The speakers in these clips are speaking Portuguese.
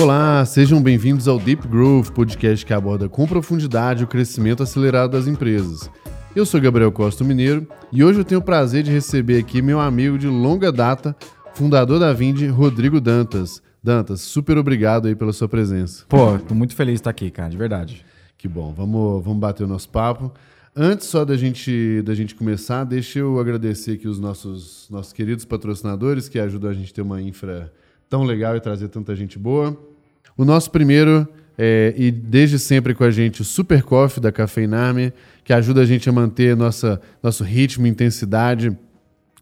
Olá, sejam bem-vindos ao Deep Growth, podcast que aborda com profundidade o crescimento acelerado das empresas. Eu sou Gabriel Costa Mineiro e hoje eu tenho o prazer de receber aqui meu amigo de longa data, fundador da Vindi, Rodrigo Dantas. Dantas, super obrigado aí pela sua presença. Pô, tô muito feliz de estar aqui, cara, de verdade. Que bom, vamos, vamos bater o nosso papo. Antes só da gente, da gente começar, deixa eu agradecer aqui os nossos, nossos queridos patrocinadores que ajudam a gente a ter uma infra tão legal e trazer tanta gente boa. O nosso primeiro é, e desde sempre com a gente, o Super Coffee da Cafeinarme, que ajuda a gente a manter nossa, nosso ritmo, intensidade,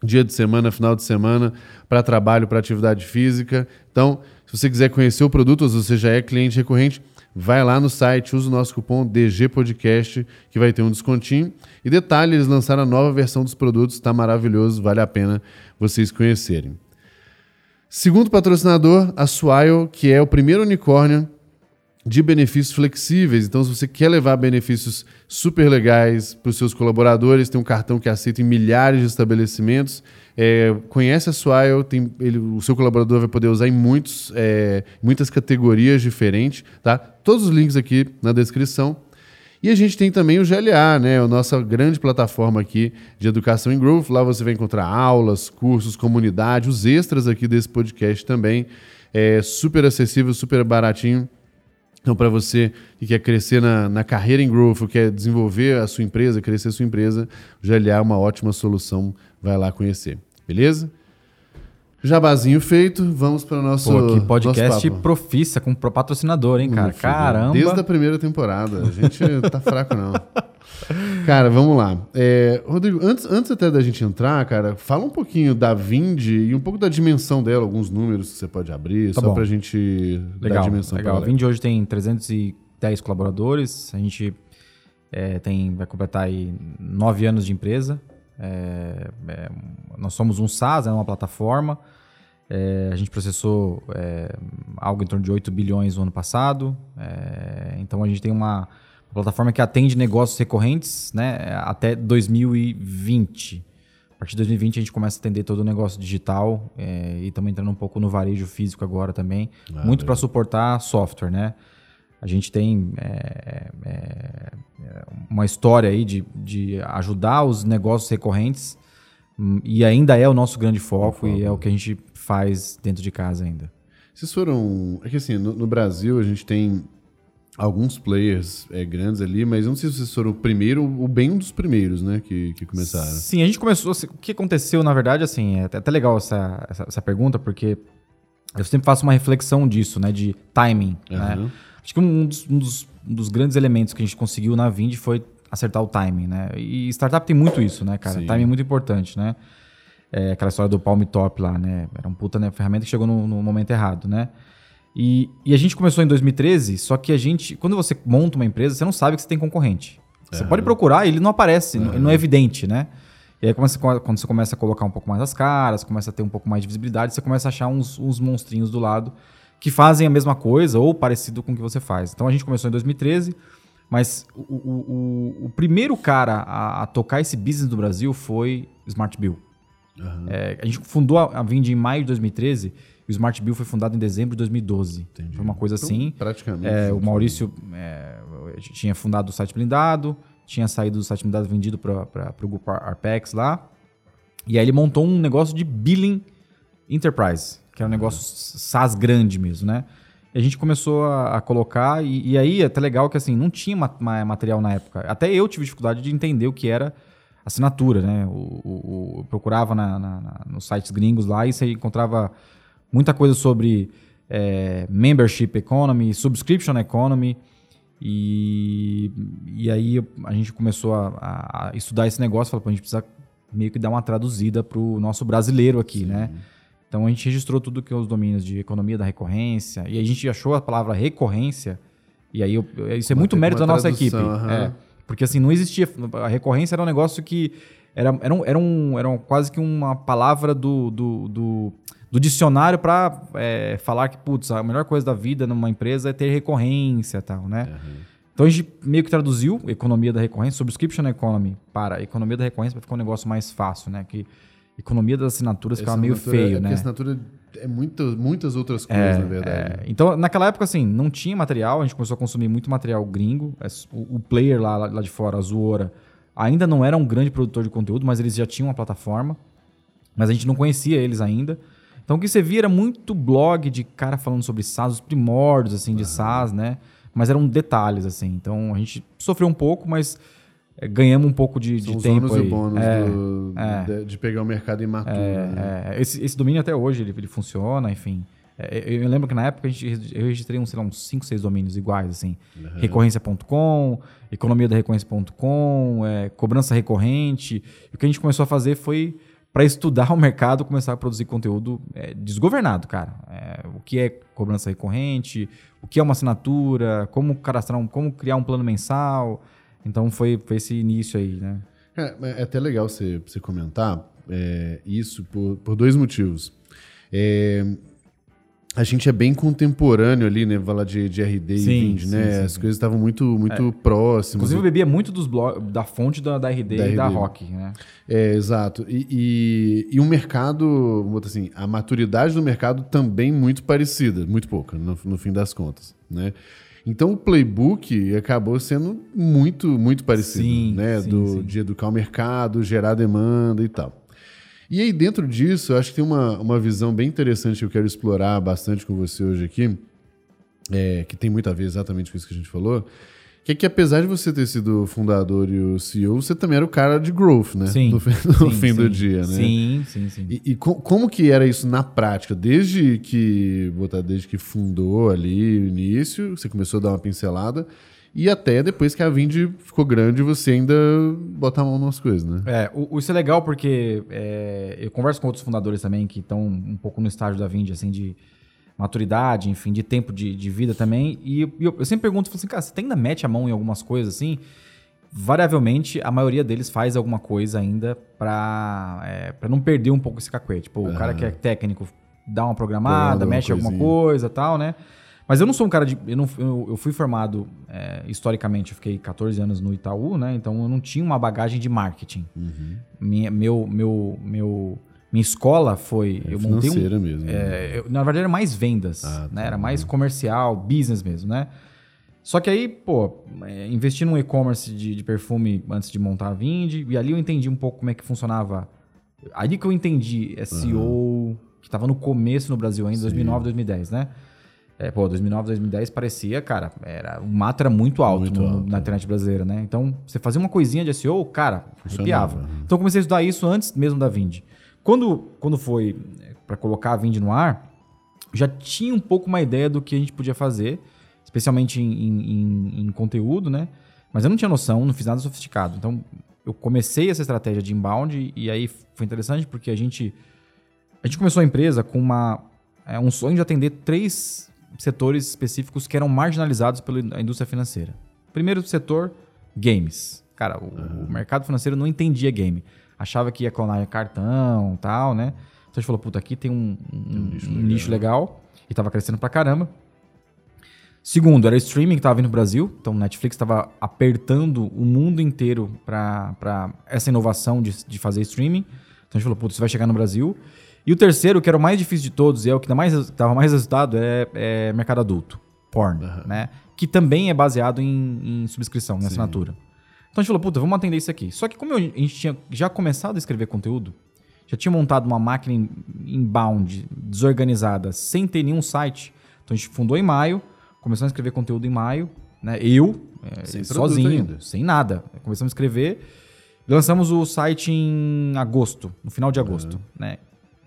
dia de semana, final de semana, para trabalho, para atividade física. Então, se você quiser conhecer o produto, ou se você já é cliente recorrente, vai lá no site, usa o nosso cupom DGPodcast, que vai ter um descontinho. E detalhe, eles lançaram a nova versão dos produtos, está maravilhoso, vale a pena vocês conhecerem. Segundo patrocinador, a Swile, que é o primeiro unicórnio de benefícios flexíveis. Então, se você quer levar benefícios super legais para os seus colaboradores, tem um cartão que aceita em milhares de estabelecimentos. É, conhece a Swile, tem, ele, o seu colaborador vai poder usar em muitos, é, muitas categorias diferentes. Tá? Todos os links aqui na descrição. E a gente tem também o GLA, né? a nossa grande plataforma aqui de educação em Growth. Lá você vai encontrar aulas, cursos, comunidade, os extras aqui desse podcast também. É super acessível, super baratinho. Então, para você que quer crescer na, na carreira em growth, quer desenvolver a sua empresa, crescer a sua empresa, o GLA é uma ótima solução. Vai lá conhecer. Beleza? Jabazinho feito, vamos para o nosso. Pô, que podcast profissa com patrocinador, hein, cara? Caramba! Desde a primeira temporada. A gente tá fraco, não. Cara, vamos lá. É, Rodrigo, antes, antes até da gente entrar, cara, fala um pouquinho da Vind e um pouco da dimensão dela, alguns números que você pode abrir, tá só para a gente legal, dar dimensão Legal, a Vind hoje tem 310 colaboradores, a gente é, tem, vai completar aí nove anos de empresa. É, é, nós somos um SaaS, é uma plataforma. É, a gente processou é, algo em torno de 8 bilhões no ano passado. É, então a gente tem uma uma plataforma que atende negócios recorrentes né, até 2020. A partir de 2020 a gente começa a atender todo o negócio digital é, e estamos entrando um pouco no varejo físico agora também, ah, muito para suportar software, né? A gente tem é, é, uma história aí de, de ajudar os negócios recorrentes hum, e ainda é o nosso grande foco e é o que a gente faz dentro de casa ainda. Vocês foram. É que assim, no, no Brasil a gente tem alguns players é, grandes ali, mas não sei se vocês foram o primeiro ou bem um dos primeiros, né, que, que começaram. Sim, a gente começou. Assim, o que aconteceu, na verdade, assim, é até legal essa, essa, essa, pergunta, porque eu sempre faço uma reflexão disso, né, de timing. Uhum. Né? Acho que um dos, um, dos, um dos, grandes elementos que a gente conseguiu na Vind foi acertar o timing, né? E startup tem muito isso, né, cara? Sim. Timing é muito importante, né? É, aquela história do Palm Top lá, né? Era um puta né, ferramenta que chegou no, no momento errado, né? E, e, a gente começou em 2013, só que a gente, quando você monta uma empresa, você não sabe que você tem concorrente. Você uhum. pode procurar, ele não aparece, uhum. não, não é evidente, né? E aí, quando você começa a colocar um pouco mais as caras, começa a ter um pouco mais de visibilidade, você começa a achar uns, uns monstrinhos do lado que fazem a mesma coisa ou parecido com o que você faz. Então a gente começou em 2013, mas o, o, o, primeiro cara a, a, tocar esse business do Brasil foi Smart Bill. Uhum. É, a gente fundou a, a Vind em maio de 2013 o Smart Bill foi fundado em dezembro de 2012. Entendi. Foi uma coisa então, assim. Praticamente. É, o Maurício é, tinha fundado o site blindado, tinha saído do site blindado vendido para o grupo Arpex lá. E aí ele montou um negócio de billing enterprise, que é um negócio SaaS grande mesmo, né? E a gente começou a, a colocar, e, e, aí é até legal que assim, não tinha ma material na época. Até eu tive dificuldade de entender o que era assinatura, né? O, o, o procurava na, na, na, nos sites gringos lá e você encontrava muita coisa sobre é, membership economy, subscription economy. E, e aí a gente começou a, a estudar esse negócio, falou, a gente precisa meio que dar uma traduzida para o nosso brasileiro aqui, Sim. né? Então a gente registrou tudo que é os domínios de economia da recorrência e a gente achou a palavra recorrência e aí eu, isso é muito mérito da nossa equipe, uhum. é, porque assim não existia a recorrência era um negócio que era, era, um, era, um, era um, quase que uma palavra do, do, do do dicionário para é, falar que, putz, a melhor coisa da vida numa empresa é ter recorrência e tal, né? Uhum. Então a gente meio que traduziu economia da recorrência, subscription economy, para economia da recorrência para ficar um negócio mais fácil, né? Que, economia das assinaturas ficava meio feio, é porque né? assinatura é muitas, muitas outras coisas, na verdade. É, então, naquela época, assim, não tinha material, a gente começou a consumir muito material gringo. É, O, o player lá, lá de fora, a Zuora, ainda não era um grande produtor de conteúdo, mas eles já tinham uma plataforma. Mas a gente não conhecia eles ainda. Então, o que você via era muito blog de cara falando sobre SaaS, os primórdios, assim, de SaaS, né? Mas eram detalhes, assim. Então, a gente sofreu um pouco, mas é, ganhamos um pouco de, São de os tempo e aí. bônus É, do- é. de, de pegar o mercado imaturo. né? é, esse, esse domínio até hoje ele, ele funciona, enfim. É, eu, eu lembro que na época a gente, eu registrei uns, sei lá, uns 5, 6 domínios iguais, assim. Recorrência.com, economia da recorrência.com, é, cobrança recorrente. E o que a gente começou a fazer foi, para estudar o mercado, começar a produzir conteúdo é, desgovernado, cara. É, o que é cobrança recorrente, o que é uma assinatura, como cadastrar, um, como criar um plano mensal. Então foi, foi esse início aí, né? É, é até legal você, você comentar é, isso por, por dois motivos. É, a gente é bem contemporâneo ali, né? Falar de, de RD Sim, e Vind, né? sim, As sim. coisas estavam muito, muito próximas. Inclusive eu bebia muito dos blog, da fonte da, da RD Da e da. Rock, né? É, exato. E, e, e um mercado, botar assim, a maturidade do mercado também muito parecida, muito pouca, no, no fim das contas, né? Então o playbook acabou sendo muito, muito parecido, Sim, né? sim, Do, sim. De educar o mercado, gerar demanda e tal. E aí, dentro disso, eu acho que tem uma, uma visão bem interessante que eu quero explorar bastante com você hoje aqui, é, que tem muito a ver exatamente com isso que a gente falou, que é que apesar de você ter sido o fundador e o CEO, você também era o cara de growth, né? Sim. No, fim- no Sim, fim do sim. dia, né? Sim, sim, sim. E, e co- como que era isso na prática? Desde que, botar, desde que fundou ali o início, você começou a dar uma pincelada, e até depois que a Vind ficou grande, você ainda botar a mão nas coisas, né? É, o, o- isso é legal porque é, eu converso com outros fundadores também que estão um pouco no estágio da Vind, assim, de maturidade, enfim, de tempo de, de vida também. E eu, eu sempre pergunto, assim, cara, você ainda mete a mão em algumas coisas assim? Variavelmente, a maioria deles faz alguma coisa ainda pra, é, pra não perder um pouco esse cacuete. Tipo, o cara que é técnico dá uma programada, Programa mexe em alguma coisa e tal, né? Mas eu não sou um cara de. Eu, não, eu, eu fui formado é, historicamente, eu fiquei 14 anos no Itaú, né? Então eu não tinha uma bagagem de marketing. Minha, meu, meu, meu, minha escola foi. É eu montei um. mesmo. né? é, eu- na verdade, era mais vendas, Ah, né? tá. Era mais comercial, business mesmo, né? Só que aí, pô, é, investi num e-commerce de, de perfume antes de montar a Vind, e ali eu entendi um pouco como é que funcionava. Ali que eu entendi SEO, que tava no começo no Brasil ainda, 2009, 2010, né? É, pô, 2009, 2010 parecia, cara, era, o mato era muito alto, Muito no- alto, na internet brasileira, né? Então, você fazia uma coisinha de SEO, cara, arrepiava. né? Então, eu comecei a estudar isso antes mesmo da Vind. Quando, quando foi para colocar a Vind no ar, já tinha um pouco uma ideia do que a gente podia fazer, especialmente em, em- em- conteúdo, né? Mas eu não tinha noção, não fiz nada sofisticado. Então, eu comecei essa estratégia de inbound e aí foi interessante porque a gente a gente começou a empresa com uma é, um sonho de atender três setores específicos que eram marginalizados pela indústria financeira. Primeiro setor, games. Cara, o, o mercado financeiro não entendia game. Achava que ia clonar cartão tal, né? Então a gente falou, puta, aqui tem um, um- um nicho, legal. e tava crescendo pra caramba. Segundo, era streaming que tava vindo no Brasil. Então, Netflix estava apertando o mundo inteiro para essa inovação de, de fazer streaming. Então, a gente falou, putz, isso vai chegar no Brasil. E o terceiro, que era o mais difícil de todos, e é o que dá mais, dava mais resultado, é, é mercado adulto. Porn, né? Que também é baseado em, em subscrição, em assinatura. Então, a gente falou, puta, vamos atender isso aqui. Só que como eu- a gente tinha já começado a escrever conteúdo, já tinha montado uma máquina in- inbound, desorganizada, sem ter nenhum site. Então, a gente fundou em maio, começamos a escrever conteúdo em maio, né? Eu, é, Sem sozinho, ainda. sem nada. Começamos a escrever. Lançamos o site em agosto, no final de agosto, né?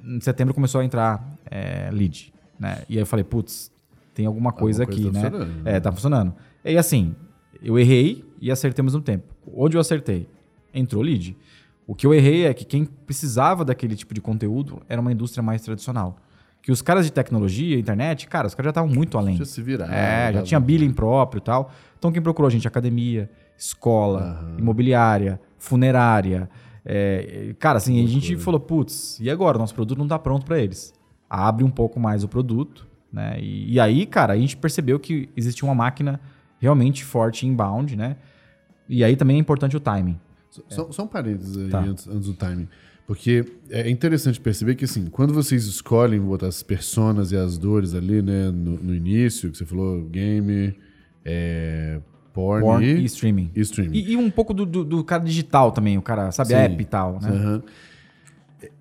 Em setembro começou a entrar é, lead, né? E aí eu falei, putz, tem alguma coisa coisa aqui, tá né? funcionando, É, tá funcionando. E assim, eu errei e acertei ao mesmo tempo. Onde eu acertei? Entrou lead. O que eu errei é que quem precisava daquele tipo de conteúdo era uma indústria mais tradicional. Que os caras de tecnologia, internet, cara, os caras já estavam muito além. Já se virar. É, já dava- tinha billing próprio e tal. Então quem procurou a gente? Academia, escola, imobiliária, funerária. É, cara, assim, a gente falou, putz, e agora? Nosso produto não tá pronto para eles. Abre um pouco mais o produto, né? E, e aí, cara, a gente percebeu que existia uma máquina realmente forte inbound, né? E aí também é importante o timing. Só, só um parênteses aí Tá. antes, antes do timing. Porque é interessante perceber que, assim, quando vocês escolhem botar as personas e as dores ali, né, no, no início, que você falou, game, é, porn, Porn e, e streaming. e streaming. E, e um pouco do, do, do cara digital também, o cara, sabe, Sim. app e tal, né? Aham.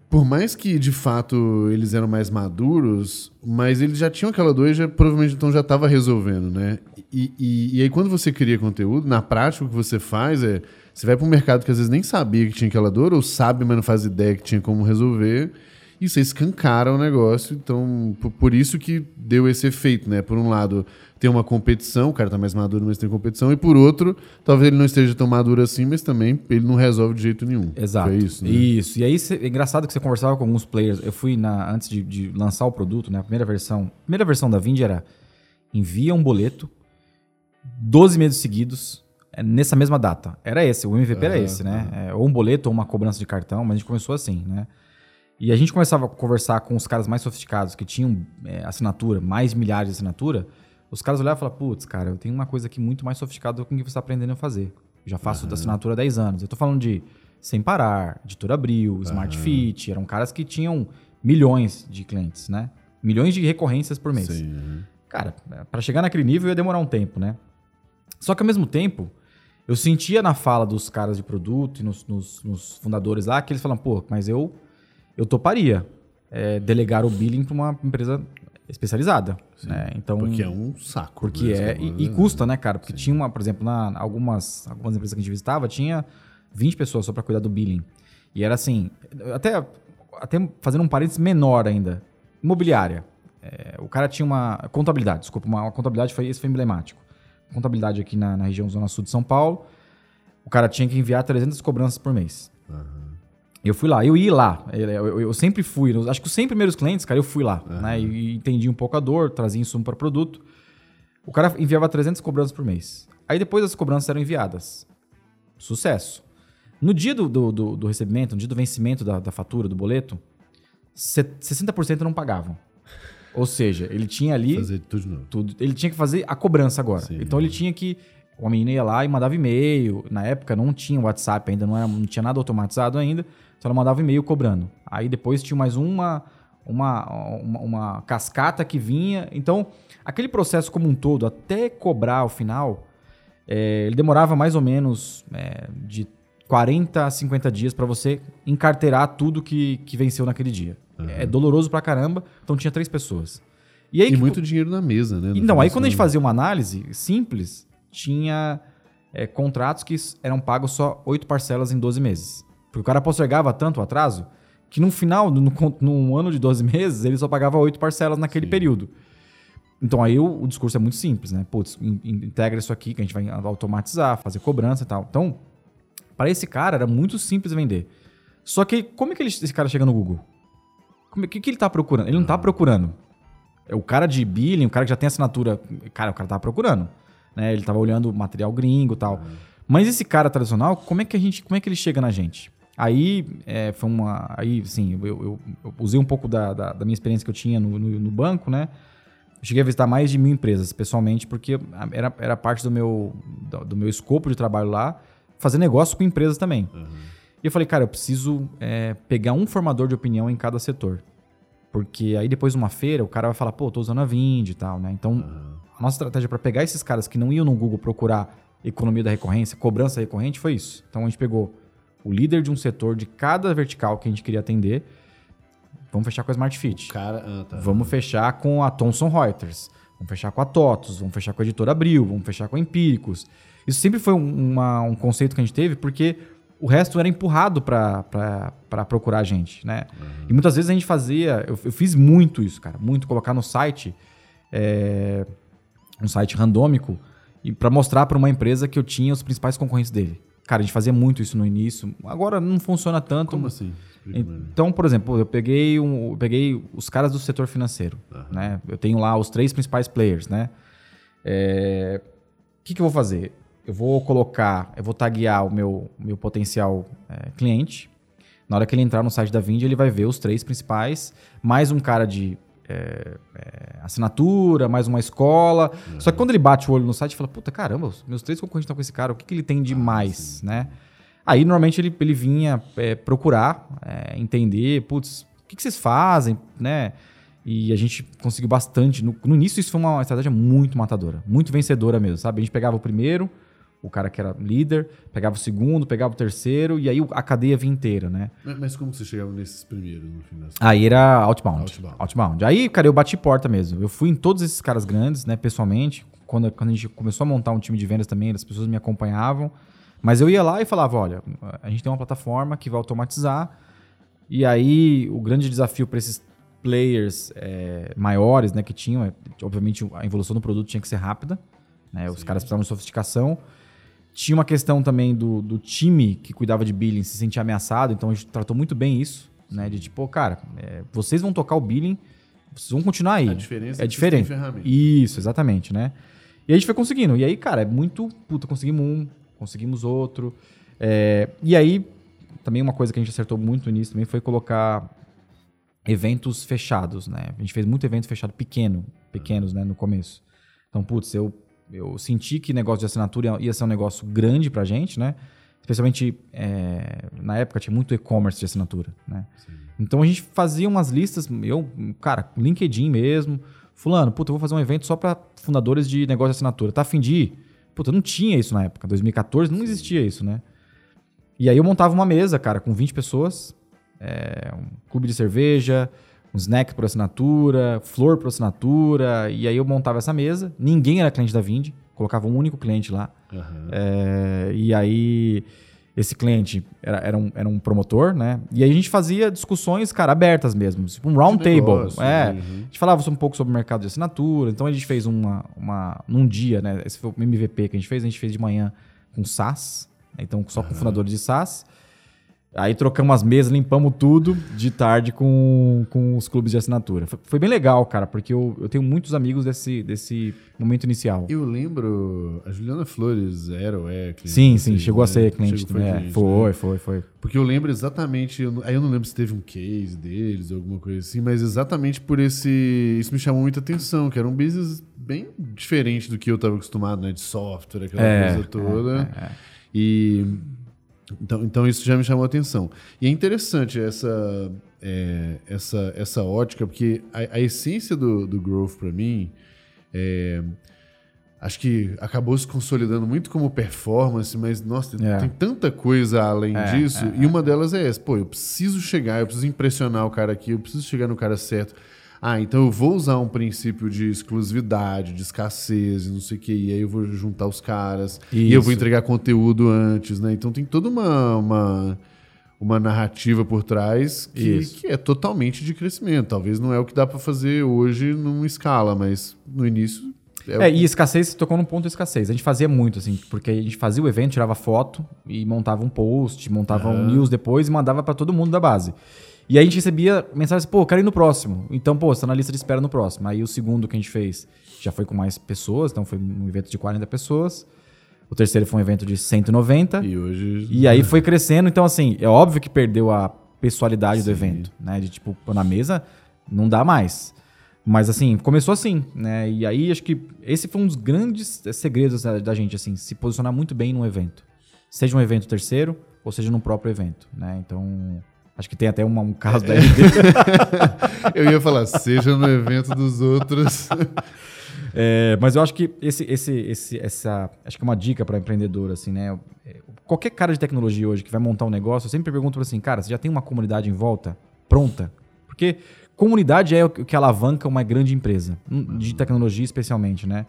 Por mais que, de fato, eles eram mais maduros, mas eles já tinham aquela dor e já, provavelmente então já estava resolvendo, né? E, e, e aí, quando você cria conteúdo, na prática, o que você faz é... Você vai para um mercado que às vezes nem sabia que tinha aquela dor, ou sabe, mas não faz ideia que tinha como resolver, e você escancara o negócio. Então, por, por isso que deu esse efeito, né? Por um lado, tem uma competição, o cara tá mais maduro, mas tem competição, e por outro, talvez ele não esteja tão maduro assim, mas também ele não resolve de jeito nenhum. Exato. Foi isso, né? Isso. E aí, cê- é engraçado que você conversava com alguns players. Eu fui na antes de, de lançar o produto, né? A primeira versão, a primeira versão da Vind era envia um boleto 12 meses seguidos é, nessa mesma data. Era esse, o MVP era esse, né? É, ou um boleto ou uma cobrança de cartão, mas a gente começou assim, né? E a gente começava a conversar com os caras mais sofisticados, que tinham é, assinatura, mais milhares de assinatura. Os caras olhavam e falavam, putz, cara, eu tenho uma coisa aqui muito mais sofisticada com o que você está aprendendo a fazer. Eu já faço da assinatura há 10 anos. Eu tô falando de Sem Parar, Editora Abril, Smart Fit. Eram caras que tinham milhões de clientes, né? Milhões de recorrências por mês. Sim. Cara, para chegar naquele nível ia demorar um tempo, né? Só que ao mesmo tempo, eu sentia na fala dos caras de produto e nos, nos- nos fundadores lá que eles falam, pô, mas eu, eu toparia é, delegar o billing para uma empresa especializada. Né? Então, Porque é um saco. porque né, é. E, e né? custa, né, cara? Porque tinha uma, por exemplo, na, algumas, algumas empresas que a gente visitava, tinha 20 pessoas só para cuidar do billing. E era assim, até, até fazendo um parênteses menor ainda, imobiliária. É, o cara tinha uma contabilidade, desculpa, uma, uma contabilidade, foi, esse foi emblemático. Contabilidade aqui na, na região Zona Sul de São Paulo. O cara tinha que enviar 300 cobranças por mês. Eu fui lá, eu ia lá. Eu, eu- eu sempre fui. Acho que os 100 primeiros clientes, cara, eu fui lá. Né, e, entendi um pouco a dor, trazia insumo para produto. O cara enviava 300 cobranças por mês. Aí depois as cobranças eram enviadas. Sucesso. No dia do, do, do- do recebimento, no dia do vencimento da, da fatura, do boleto, se- 60% não pagavam. Ou seja, ele tinha ali Fazer tudo de novo. tudo. Ele tinha que fazer a cobrança agora. Sim. Então ele tinha que. O menina ia lá e mandava e-mail. Na época não tinha WhatsApp ainda, não, era, não tinha nada automatizado ainda. Então ela mandava e-mail cobrando. Aí depois tinha mais uma, uma, uma, uma cascata que vinha. Então, aquele processo como um todo, até cobrar ao final, é, ele demorava mais ou menos é, de 40 a 50 dias para você encarteirar tudo que, que venceu naquele dia. É doloroso pra caramba. Então tinha três pessoas. E aí E que- muito dinheiro na mesa, né? então, aí quando a gente fazia uma análise simples, tinha é, contratos que eram pagos só oito parcelas em 12 meses. Porque o cara postergava tanto o atraso que no final, no, no, num ano de 12 meses, ele só pagava oito parcelas naquele período. Então aí o, o discurso é muito simples, né? Putz, in- in- integra isso aqui que a gente vai automatizar, fazer cobrança e tal. Então, para esse cara era muito simples vender. Só que como é que ele- esse cara chega no Google? O que, que ele tá procurando? Ele não tá procurando. É o cara de billing, o cara que já tem assinatura. Cara, o cara tava procurando. Né? Ele tava olhando material gringo e tal. Mas esse cara tradicional, como é que a gente. Como é que ele chega na gente? Aí é, foi uma. Aí, sim, eu, eu- eu usei um pouco da, da- da minha experiência que eu tinha no, no- no banco, né? Eu cheguei a visitar mais de mil empresas, pessoalmente, porque era, era parte do meu, do, do meu escopo de trabalho lá, fazer negócio com empresas também. E eu falei, cara, eu preciso é, pegar um formador de opinião em cada setor. Porque aí depois de uma feira, o cara vai falar, pô, tô usando a Vind e tal, né? Então, a nossa estratégia para pegar esses caras que não iam no Google procurar economia da recorrência, cobrança recorrente, foi isso. Então a gente pegou o líder de um setor de cada vertical que a gente queria atender. Vamos fechar com a Smart Fit. Cara, ah, tá. Vamos fechar com a Thomson Reuters. Vamos fechar com a TOTOS. Vamos fechar com a Editora Abril. Vamos fechar com a Empíricos. Isso sempre foi um, uma- um conceito que a gente teve, porque o resto era empurrado para procurar a gente, né? E muitas vezes a gente fazia... Eu, eu fiz muito isso, cara. Muito. Colocar no site... é, um site randômico e para mostrar para uma empresa que eu tinha os principais concorrentes dele. Cara, a gente fazia muito isso no início. Agora não funciona tanto. Como assim? Então, por exemplo, eu peguei, um, eu peguei os caras do setor financeiro, né? Eu tenho lá os três principais players, né? É, O que, que eu vou fazer? Eu vou colocar, eu vou taguear o meu, meu potencial é, cliente. Na hora que ele entrar no site da Vind, ele vai ver os três principais, mais um cara de é, é, assinatura, mais uma escola. Só que quando ele bate o olho no site, ele fala, puta, caramba, os meus três concorrentes estão com esse cara, o que, que ele tem de mais, né? Aí, normalmente, ele, ele vinha é, procurar, é, entender, putz, o que, que vocês fazem, né? E a gente conseguiu bastante. No, no, início, isso foi uma estratégia muito matadora, muito vencedora mesmo, sabe? A gente pegava o primeiro, o cara que era líder, pegava o segundo, pegava o terceiro, e aí a cadeia vinha inteira, né? Mas, como você chegava nesses primeiros, no final? Aí era outbound, outbound. Outbound. Aí, cara, eu bati porta mesmo. Eu fui em todos esses caras grandes, né, pessoalmente. Quando, quando a gente começou a montar um time de vendas também, as pessoas me acompanhavam. Mas eu ia lá e falava: olha, a gente tem uma plataforma que vai automatizar. E aí, o grande desafio para esses players é, maiores, né, que tinham, é, obviamente a evolução do produto tinha que ser rápida, né, os caras precisavam de sofisticação. Tinha uma questão também do, do time que cuidava de billing se sentir ameaçado, então a gente tratou muito bem isso, né, de tipo, cara, é, vocês vão tocar o billing, vocês vão continuar aí. A diferença é, é diferente. Isso, exatamente, né? E a gente foi conseguindo. E aí, cara, é muito, puta, conseguimos um, conseguimos outro. É, e aí, também uma coisa que a gente acertou muito início também foi colocar eventos fechados, né? A gente fez muito evento fechado pequeno, pequenos, né, no começo. Então, putz, eu, eu senti que negócio de assinatura ia ser um negócio grande pra gente, né? Especialmente é, na época tinha muito e-commerce de assinatura, né? Sim. Então a gente fazia umas listas, eu, cara, LinkedIn mesmo, fulano, puta, eu vou fazer um evento só para fundadores de negócio de assinatura. Tá afim de ir? Puta, não tinha isso na época, 2014 não existia isso, né? E aí eu montava uma mesa, cara, com 20 pessoas, é, um clube de cerveja, um snack por assinatura, flor por assinatura. E aí eu montava essa mesa. Ninguém era cliente da Vind, colocava um único cliente lá. Uhum. É, e aí esse cliente era, era, um, era um promotor, né? E aí a gente fazia discussões, cara, abertas mesmo, tipo um round table. Negócio, é, uhum. A gente falava um pouco sobre o mercado de assinatura. Então a gente fez uma, uma num dia, né? Esse foi o MVP que a gente fez. A gente fez de manhã com SaaS, né? então só com fundadores de SaaS. Aí trocamos as mesas, limpamos tudo de tarde com, com os clubes de assinatura. Foi, foi bem legal, cara, porque eu, eu tenho muitos amigos desse, desse momento inicial. Eu lembro, a Juliana Flores era ou é cliente? Sim, sim, chegou né? a ser cliente. Chegou, foi, é, cliente, foi, né? foi, foi. Porque eu lembro exatamente, eu, aí eu não lembro se teve um case deles ou alguma coisa assim, mas exatamente por esse. Isso me chamou muita atenção, que era um business bem diferente do que eu estava acostumado, né? De software, aquela é, coisa toda. É, é. E então, então isso já me chamou a atenção. E é interessante essa, é, essa, essa ótica, porque a, a essência do, do growth para mim é, acho que acabou se consolidando muito como performance, mas nossa, é. tem tanta coisa além é, disso. É, e uma é. delas é essa: pô, eu preciso chegar, eu preciso impressionar o cara aqui, eu preciso chegar no cara certo. Ah, então eu vou usar um princípio de exclusividade, de escassez, não sei o que, e aí eu vou juntar os caras, Isso. e eu vou entregar conteúdo antes, né? Então tem toda uma, uma, uma narrativa por trás que, que, é totalmente de crescimento. Talvez não é o que dá para fazer hoje numa escala, mas no início é, é, e escassez, você tocou num ponto de escassez. A gente fazia muito, assim, porque a gente fazia o evento, tirava foto e montava um post, montava uhum. um news depois e mandava para todo mundo da base. E aí a gente recebia mensagens, pô, quero ir no próximo. Então, pô, você tá na lista de espera no próximo. Aí o segundo que a gente fez já foi com mais pessoas, então foi um evento de 40 pessoas. O terceiro foi um evento de 190. E hoje. E aí foi crescendo. Então, assim, é óbvio que perdeu a pessoalidade Sim. do evento, né? De tipo, na mesa não dá mais. Mas assim, começou assim, né? E aí acho que esse foi um dos grandes segredos da, da gente, assim, se posicionar muito bem num evento. Seja um evento terceiro ou seja no próprio evento, né? Então, Acho que tem até uma, um caso é. da RD. eu ia falar, seja no evento dos outros. É, mas eu acho que esse, esse, esse, essa, acho que é uma dica para empreendedor, assim, né? Qualquer cara de tecnologia hoje que vai montar um negócio, eu sempre pergunto assim, cara, você já tem uma comunidade em volta pronta? Porque comunidade é o que alavanca uma grande empresa, de tecnologia especialmente, né?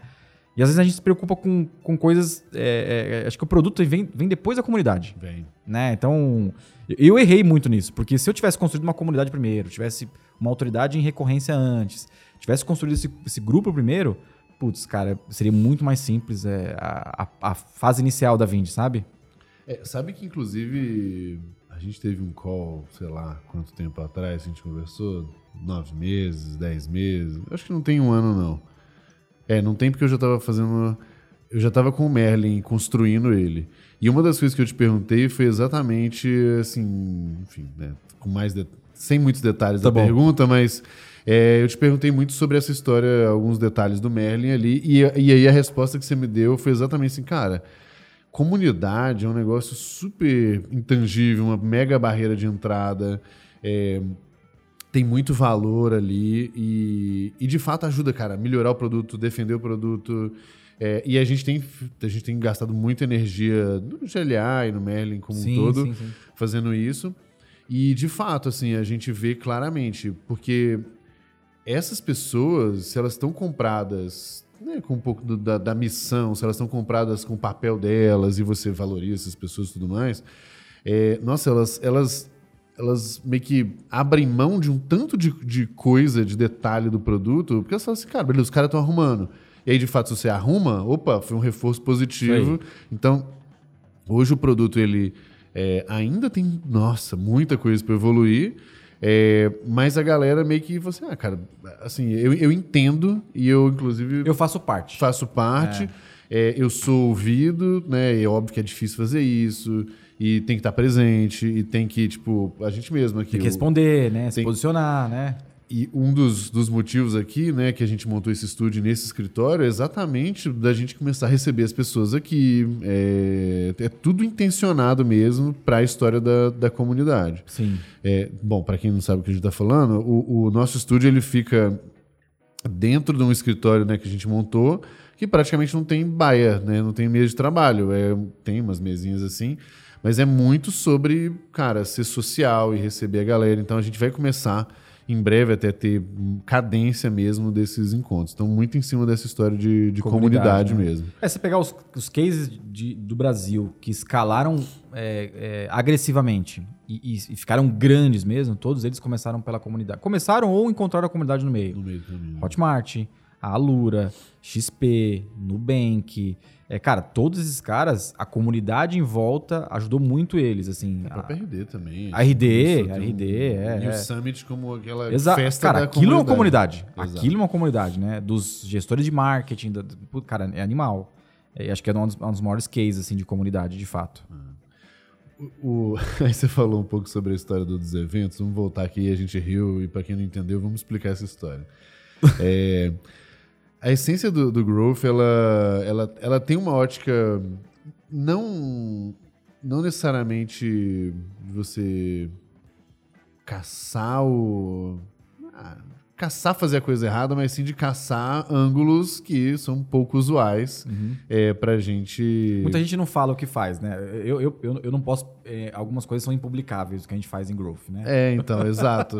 E às vezes a gente se preocupa com, com coisas. É, é, acho que o produto vem, vem depois da comunidade. Vem. Né? Então, eu errei muito nisso, porque se eu tivesse construído uma comunidade primeiro, tivesse uma autoridade em recorrência antes, tivesse construído esse, esse grupo primeiro, putz, cara, seria muito mais simples é, a, a, a, fase inicial da Vind, sabe? É, sabe que, inclusive, a gente teve um call, sei lá, quanto tempo atrás a gente conversou? Nove meses, dez meses. Acho que não tem um ano, não. É, não tem porque eu já estava fazendo. Eu já estava com o Merlin construindo ele. E uma das coisas que eu te perguntei foi exatamente assim, enfim, né, com mais de, sem muitos detalhes tá da bom. pergunta, mas é, eu te perguntei muito sobre essa história, alguns detalhes do Merlin ali, e, e aí a resposta que você me deu foi exatamente assim, cara, comunidade é um negócio super intangível, uma mega barreira de entrada. É, tem muito valor ali e, e de fato ajuda, cara, a melhorar o produto, defender o produto. É, e a gente, tem, a gente tem gastado muita energia no GLA e no Merlin como Sim, um todo sim, sim. fazendo isso. E de fato, assim, a gente vê claramente, porque essas pessoas, se elas estão compradas né, com um pouco do- da, da missão, se elas estão compradas com o papel delas e você valoriza essas pessoas e tudo mais, é, nossa, elas, elas, elas meio que abrem mão de um tanto de, de coisa, de detalhe do produto, porque elas falam assim, cara, beleza, os caras estão arrumando. E aí, de fato, se você arruma, opa, foi um reforço positivo. Então, Hoje o produto ele é, ainda tem, nossa, muita coisa para evoluir, é, mas a galera meio que você, ah, cara, assim, eu, eu entendo e eu inclusive Eu faço parte. faço parte, é, eu sou ouvido, né? É óbvio que é difícil fazer isso e tem que estar presente e tem que tipo a gente mesmo aqui. Tem que o- responder, né? Se tem- posicionar, né? e um dos, dos motivos aqui, né, que a gente montou esse estúdio nesse escritório é exatamente da gente começar a receber as pessoas aqui. É, é tudo intencionado mesmo para a história da, da comunidade. Sim. É, bom, para quem não sabe o que a gente está falando, o, o nosso estúdio ele fica dentro de um escritório né, que a gente montou que praticamente não tem baia, né, não tem mesa de trabalho. É, tem umas mesinhas assim, mas é muito sobre, cara, ser social e receber a galera. Então a gente vai começar em breve até ter cadência mesmo desses encontros. Então, muito em cima dessa história de, de Comunidade, comunidade, né? mesmo. É, você pegar os, os cases de- do Brasil que escalaram é, é, agressivamente e, e- e ficaram grandes mesmo, todos eles começaram pela comunidade. Começaram ou encontraram a comunidade no meio. No meio caminho. Hotmart, a Alura, XP, Nubank. É, cara, todos esses caras, a comunidade em volta ajudou muito eles, assim. A própria RD também. A RD, a RD, um- é, E o é. Summit como aquela Exato. festa Cara, da aquilo é uma comunidade. Exato. Aquilo é uma comunidade, né? Dos gestores de marketing. da- cara, é animal. É, acho que é um dos, um dos maiores cases assim, de comunidade, de fato. O- aí você falou um pouco sobre a história do- dos eventos. Vamos voltar aqui, a gente riu, e para quem não entendeu, vamos explicar essa história. É, a essência do, do Growth, ela, ela, ela tem uma ótica não, não necessariamente de você caçar o. ah, caçar fazer a coisa errada, mas sim de caçar ângulos que são pouco usuais é, pra gente. Muita gente não fala o que faz, né? Eu, eu, eu, eu não posso. é, algumas coisas são impublicáveis, que a gente faz em growth, né? É, então, exato.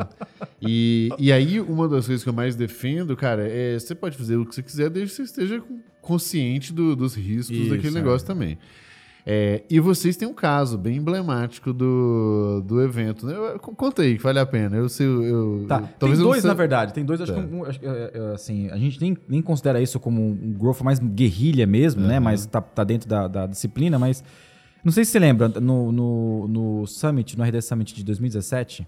E, e aí, uma das coisas que eu mais defendo, cara, é você pode fazer o que você quiser desde que você esteja consciente do- dos riscos Isso, daquele é. negócio também. É, e vocês têm um caso bem emblemático do, do evento. Né? Eu- Conta aí, que vale a pena. Eu sei, eu, Tá, tem dois, sei- na verdade. Tem dois, acho Tá. que um- acho que, é, é, assim, a gente nem, nem considera isso como um growth mais guerrilha mesmo, né? Mas tá, tá dentro da, da disciplina, mas. Não sei se você lembra, no, no, no Summit, no RD Summit de 2017,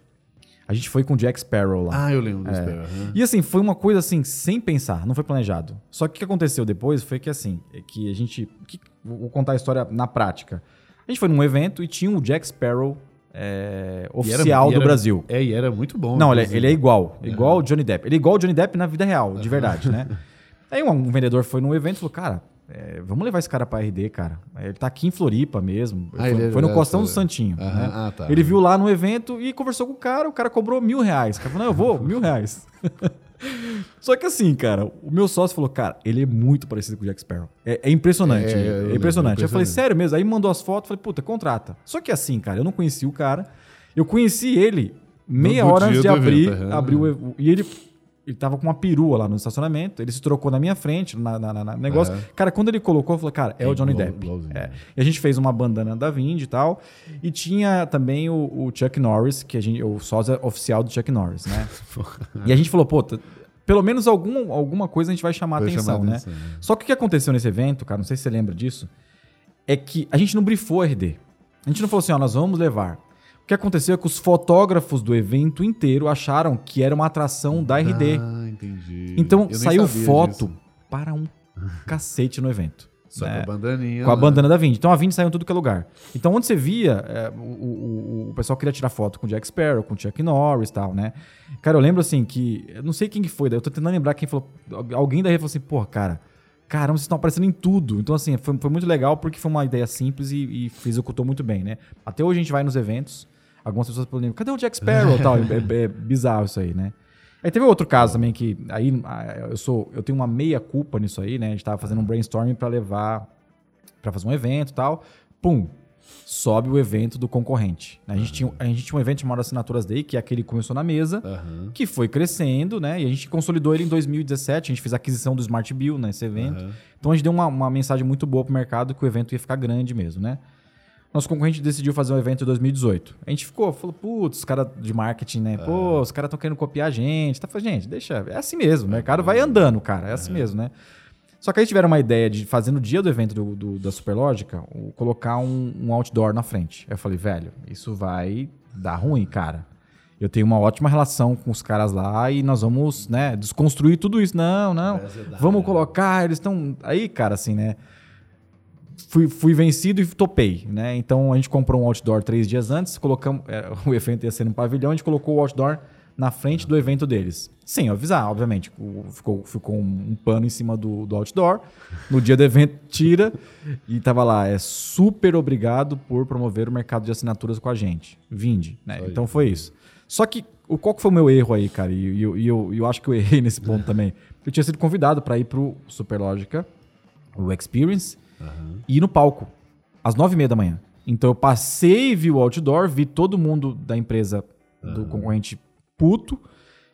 a gente foi com o Jack Sparrow lá. Ah, eu lembro do É. Sparrow, aham. E assim, foi uma coisa assim, sem pensar, não foi planejado. Só que o que aconteceu depois foi que assim, é que a gente. que- vou contar a história na prática. A gente foi num evento e tinha o Jack Sparrow é, era- oficial e do era- Brasil. É, e era muito bom. Não, ele, inclusive. ele é igual. Igual o Johnny Depp. Ele é igual o Johnny Depp na vida real, de verdade, né? Aí um, um vendedor foi num evento e falou, cara, é, vamos levar esse cara pra RD, cara. Ele tá aqui em Floripa mesmo. Ah, foi, é- foi no Costão do. Santinho. Aham, né? ah, tá. Ele viu lá no evento e conversou com o cara, o cara cobrou mil reais. O cara falou, não, eu vou, mil reais. Só que assim, cara, o meu sócio falou, cara, ele é muito parecido com o Jack Sparrow. É, é impressionante. É, eu É, impressionante. Eu falei, impressionante. sério mesmo? Aí mandou as fotos, falei, puta, contrata. Só que assim, cara, eu não conheci o cara. Eu conheci ele meia No hora antes de abrir, evento, abrir o, o- E ele, ele tava com uma perua lá no estacionamento, ele se trocou na minha frente, na, na- na- negócio. Aham. Cara, quando ele colocou, eu falei, cara, é, É o Johnny Depp. É. E a gente fez uma bandana da Vind e tal. E tinha também o, o Chuck Norris, que a gente, o sósia oficial do Chuck Norris, né? e a gente falou, pô, t- pelo menos algum, alguma coisa a gente vai chamar Vai atenção, chamar né? atenção, né? Só que o que aconteceu nesse evento, cara, não sei se você lembra disso, é que a gente não brifou a RD. A gente não falou assim, ó, nós vamos levar. O que aconteceu é que os fotógrafos do evento inteiro acharam que era uma atração da RD. Ah, entendi. então Eu saiu foto disso. para um cacete no evento. Só né? com a bandaninha. Com a lá. bandana da Vind. Então a Vind saiu em tudo que é lugar. Então onde você via, é, o, o- o- pessoal queria tirar foto com o Jack Sparrow, com o Chuck Norris e tal, né? Cara, eu lembro assim que. Eu não sei quem que foi, daí eu tô tentando lembrar quem falou. Alguém daí falou assim, porra, cara, caramba, vocês estão aparecendo em tudo. Então, assim, foi, foi muito legal porque foi uma ideia simples e, e executou muito bem, né? Até hoje a gente vai nos eventos, algumas pessoas perguntam, cadê o Jack Sparrow? tal, é, é, é bizarro isso aí, né? Aí teve outro caso também que aí ah, eu sou, eu tenho uma meia culpa nisso aí, né? A gente tava fazendo um brainstorming para levar para fazer um evento e tal. Pum, sobe o evento do concorrente. A gente, tinha, a gente tinha um evento chamado Assinaturas Day, que é aquele que começou na mesa, Aham. que foi crescendo, né? E a gente consolidou ele em 2017. A gente fez a aquisição do Smart Bill nesse evento. Aham. Então a gente deu uma, uma mensagem muito boa pro mercado que o evento ia ficar grande mesmo, né? Nosso concorrente decidiu fazer um evento em 2018. A gente ficou, falou, putz, os caras de marketing, né? Pô, os caras estão querendo copiar a gente. Tá falando, gente, deixa, é assim mesmo. O mercado vai andando, cara. É assim mesmo, né? Só que aí tiveram uma ideia de fazer no dia do evento do, do- da Superlógica, colocar um, um outdoor na frente. Eu falei, velho, isso vai dar ruim, cara. Eu tenho uma ótima relação com os caras lá e nós vamos, né, desconstruir tudo isso. Não, não. Vamos né? colocar, eles estão. Aí, cara, assim, né? Fui, fui vencido e topei, né? Então a gente comprou um outdoor três dias antes, colocamos. é, o evento ia ser no pavilhão, a gente colocou o outdoor na frente do evento deles. Sem avisar, obviamente. Ficou, ficou um, um pano em cima do, do outdoor. No dia do evento, tira. E tava lá, é super obrigado por promover o mercado de assinaturas com a gente. Vinde, né? Então foi isso. Só que o, qual que foi o meu erro aí, cara? E, eu, eu, e eu acho que eu errei nesse ponto também. Eu tinha sido convidado para ir pro Superlógica, o Experience, Aham. e ir no palco, às nove e meia da manhã. Então eu passei, vi o outdoor, vi todo mundo da empresa do concorrente puto.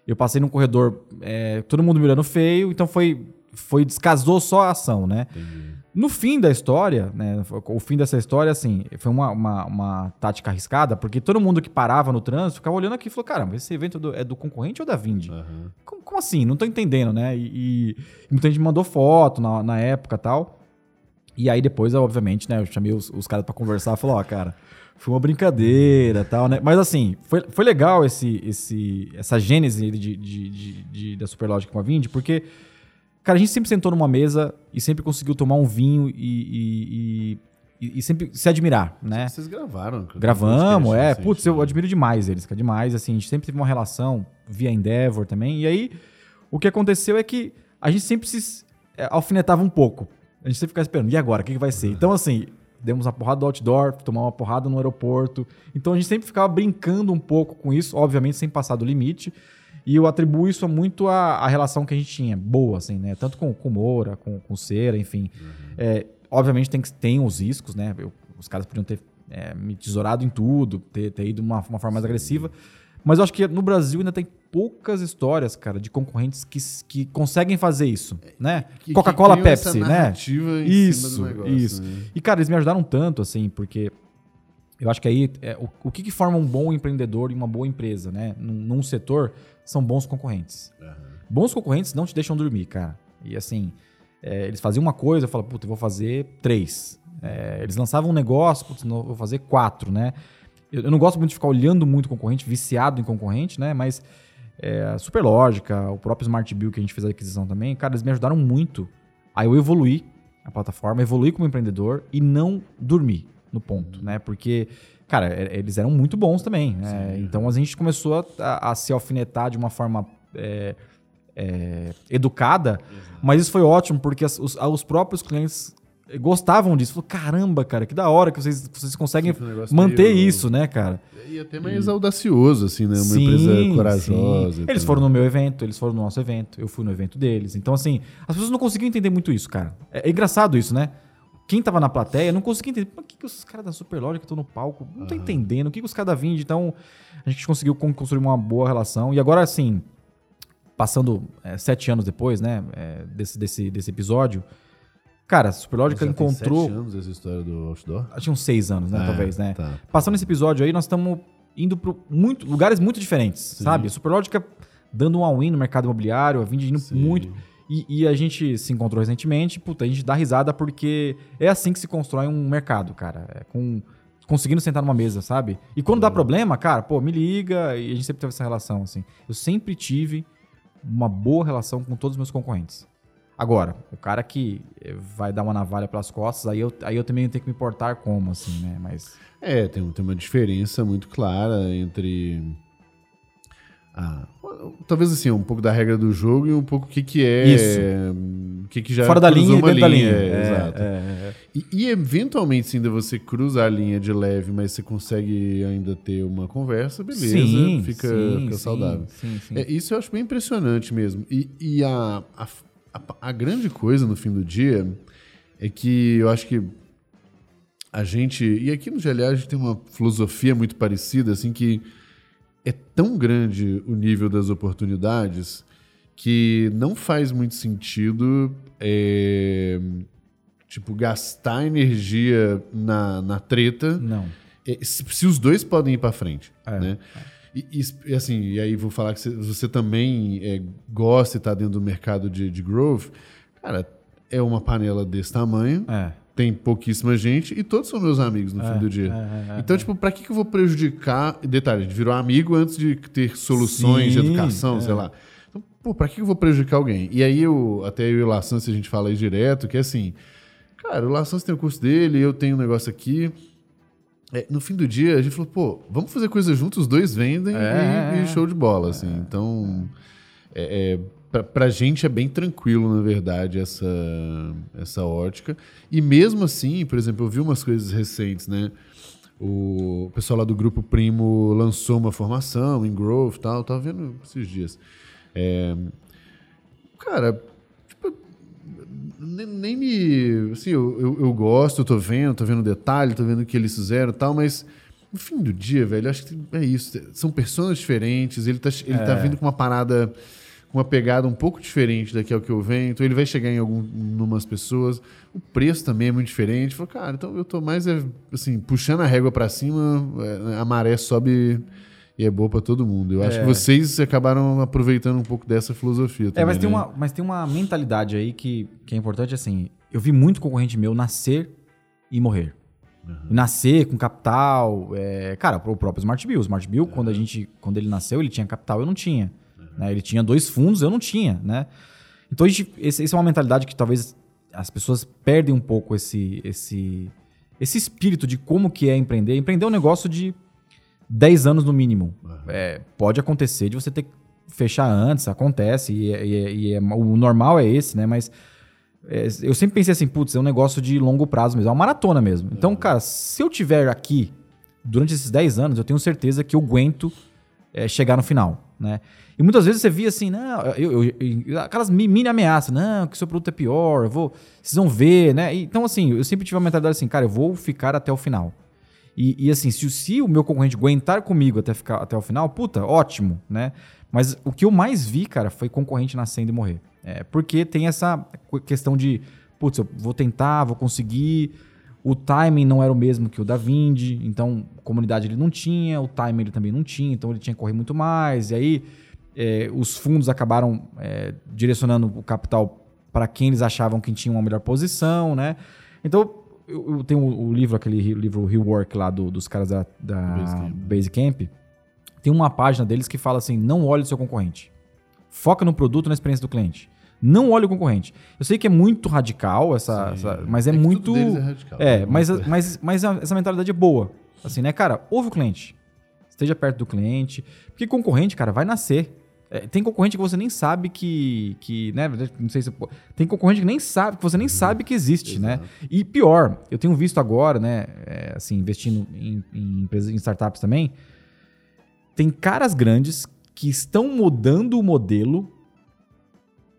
Eu passei num corredor, é, todo mundo me olhando feio, então foi, foi descasou só a ação, né? Entendi. No fim da história, né? O fim dessa história, assim, foi uma, uma, uma tática arriscada, porque todo mundo que parava no trânsito ficava olhando aqui e falou: caramba, esse evento é do- é do concorrente ou da Vind? Aham. Como, como assim? Não tô entendendo, né? E, e- muita gente mandou foto na, na época e tal. E aí depois, obviamente, né? Eu chamei os, os caras pra conversar e falou, ó, cara, foi uma brincadeira e tal, né? Mas assim, foi, foi legal esse, esse, essa gênese de, de, de, de- da Superlógica com a Vind, porque, cara, a gente sempre sentou numa mesa e sempre conseguiu tomar um vinho e, e, e- e sempre se admirar, né? Vocês gravaram? Gravamos, é. Recente, Putz, eu né? admiro demais eles, cara. Demais, assim. A gente sempre teve uma relação via Endeavor também. E aí, o que aconteceu é que a gente sempre se é, alfinetava um pouco. A gente sempre ficava esperando. E agora? O que, que vai ser? Então, assim, demos uma porrada do outdoor, tomar uma porrada no aeroporto. Então, a gente sempre ficava brincando um pouco com isso, obviamente sem passar do limite. E eu atribuo isso muito à, à relação que a gente tinha, boa, assim, né? Tanto com, com o Moura, com, com o Cera, enfim. É, obviamente tem, que- tem os riscos, né? Eu- os caras podiam ter é, me tesourado em tudo, ter, ter ido de uma, uma forma mais agressiva. Mas eu acho que no Brasil ainda tem poucas histórias, cara, de concorrentes que, que conseguem fazer isso, né? Que Coca-Cola, Pepsi, né? Isso, do negócio, isso. né? E, cara, eles me ajudaram tanto, assim, porque eu acho que aí é, o, o que, que forma um bom empreendedor e uma boa empresa, né? Num, num setor, são bons concorrentes. Aham. Bons concorrentes não te deixam dormir, cara. E assim, é, eles faziam uma coisa, eu falava, puta, eu vou fazer três. É, eles lançavam um negócio, putz, não, vou fazer quatro, né? Eu, eu não gosto muito de ficar olhando muito concorrente, viciado em concorrente, né? Mas é, a Superlógica, o próprio Smart Bill que a gente fez a aquisição também, cara, eles me ajudaram muito a eu evoluir a plataforma, evoluir como empreendedor e não dormir no ponto, né? Porque, cara, é- eles eram muito bons também. né? Então a gente começou a, a- se alfinetar de uma forma é, é, educada, mas isso foi ótimo porque as- os, os próprios clientes gostavam disso. Falou, caramba, cara, que da hora que vocês, vocês conseguem manter meio- isso, né, cara? E até mais audacioso, assim, né? Uma empresa corajosa. sim. e Eles foram no meu evento, eles foram no nosso evento, eu fui no evento deles. Então, assim, as pessoas não conseguiam entender muito isso, cara. É, é engraçado isso, né? Quem tava na plateia não conseguia entender. Por que, que os caras da Superlógica estão no palco? Não tô entendendo. O que, que os caras da Vind? Então, a gente conseguiu con- construir uma boa relação. E agora, assim, passando é, sete anos depois, né, é, desse, desse, desse episódio, cara, Superlógica tem encontrou. sete anos essa história do outdoor? Acho que uns seis anos, né, Ah, talvez, né? tá. Passando esse episódio aí, nós estamos indo para muito, lugares muito diferentes, sabe? A Superlógica dando um all-in no mercado imobiliário, a Vind indo Sim. muito. E, e a gente se encontrou recentemente, puta, a gente dá risada porque é assim que se constrói um mercado, cara. É com conseguindo sentar numa mesa, sabe? E quando Uhum. dá problema, cara, pô, me liga e a gente sempre teve essa relação, assim. Eu sempre tive uma boa relação com todos os meus concorrentes. Agora, o cara que eh, vai dar uma navalha pelas costas, aí eu, aí eu também tenho que me importar como, assim, né? Mas. É, tem, tem uma diferença muito clara entre. Ah, talvez assim, um pouco da regra do jogo e um pouco o que, que é Isso. hum, o que, que já Fora da linha e dentro da linha. é, É, exato. é, é. E, e, eventualmente, se ainda você cruza a linha de leve, mas você consegue ainda ter uma conversa, beleza, Sim, fica, sim, fica saudável. Sim, sim. É, isso eu acho bem impressionante mesmo. E, e a, a, a, a grande coisa no fim do dia é que eu acho que a gente. E aqui no GLA a gente tem uma filosofia muito parecida, assim, que é tão grande o nível das oportunidades que não faz muito sentido. é, tipo, gastar energia na, na treta Não. é, se, se os dois podem ir para frente, É, né? E, e, e assim, e aí vou falar que você, também é, gosta e está dentro do mercado de, de growth, cara, é uma panela desse tamanho, É. tem pouquíssima gente e todos são meus amigos no fim do dia. é, é, então, tipo, para que, que eu vou prejudicar? Detalhe, a gente virou amigo antes de ter soluções de Sim, educação, é. sei lá. Então, pô, pra que que eu vou prejudicar alguém? E aí, eu, até eu e o Laçance, a gente fala aí direto, que é assim, cara, o Laçance tem o curso dele, eu tenho um negócio aqui. É, no fim do dia, a gente falou, pô, vamos fazer coisa juntos, os dois vendem É, e, é, e show de bola, assim. Então, é, é, pra, pra gente é bem tranquilo, na verdade, essa, essa ótica. E mesmo assim, por exemplo, eu vi umas coisas recentes, né? O pessoal lá do Grupo Primo lançou uma formação em Growth e tal, tava vendo esses dias. É, cara, nem, nem me. Assim, eu, eu, eu gosto, eu tô vendo, tô vendo detalhe, tô vendo o que eles fizeram e tal, mas no fim do dia, velho, acho que é isso. São pessoas diferentes, ele tá, ele tá vindo com uma parada, com uma pegada um pouco diferente daquela que eu venho, então ele vai chegar em algumas pessoas. O preço também é muito diferente. Falei, cara, então eu tô mais, é, assim, puxando a régua pra cima, é, a maré sobe. E é boa pra todo mundo. Eu acho É. que vocês acabaram aproveitando um pouco dessa filosofia também. É, mas tem, né? uma, mas tem uma mentalidade aí que, que é importante, assim. Eu vi muito concorrente meu nascer e morrer. E Nascer com capital. é, cara, o próprio Smart Bill. O Smart Bill, quando, a gente, quando ele nasceu, ele tinha capital, eu não tinha. né? Ele tinha dois fundos, eu não tinha, né? Então, gente, esse, essa é uma mentalidade que talvez as pessoas perdem um pouco esse, esse, esse espírito de como que é empreender. Empreender é um negócio de 10 anos no mínimo. É, pode acontecer de você ter que fechar antes, acontece, e, é- e é- e é- o normal é esse, né? Mas é, eu sempre pensei assim, putz, é um negócio de longo prazo mesmo, é uma maratona mesmo. Então, cara, se eu tiver aqui durante esses 10 anos, eu tenho certeza que eu aguento é, chegar no final, né? E muitas vezes você via assim, não, eu, eu- eu- aquelas mi- mini ameaças, não, que seu produto é pior, eu vou, vocês vão ver, né? E, então, assim, eu sempre tive a mentalidade assim, cara, eu vou ficar até o final. E, e, assim, se, se o meu concorrente aguentar comigo até, ficar, até o final, puta, ótimo, né? Mas o que eu mais vi, cara, foi concorrente nascendo e morrer. É, porque tem essa questão de, putz, eu vou tentar, vou conseguir. O timing não era o mesmo que o da Vindi, então comunidade ele não tinha, o timing ele também não tinha, então ele tinha que correr muito mais. E aí é, os fundos acabaram é, direcionando o capital para quem eles achavam que tinha uma melhor posição, né? Então eu, eu tenho o, livro, aquele livro Rework lá do- dos caras da, da Basecamp. Basecamp. Tem uma página deles que fala assim: não olhe o seu concorrente. Foca no produto, na experiência do cliente. Não olhe o concorrente. Eu sei que é muito radical, essa, essa- mas é, que muito. é radical. É, mas, mas, mas a- essa mentalidade é boa. Assim, né, cara? Ouve o cliente. Esteja perto do cliente. Porque concorrente, cara, vai nascer. É, tem concorrente que você nem sabe que. que né, não sei se. Tem concorrente que nem sabe, que você nem sabe que existe, né? Exato. E pior, eu tenho visto agora, né? é, assim, investindo em, em empresas, em startups também. Tem caras grandes que estão mudando o modelo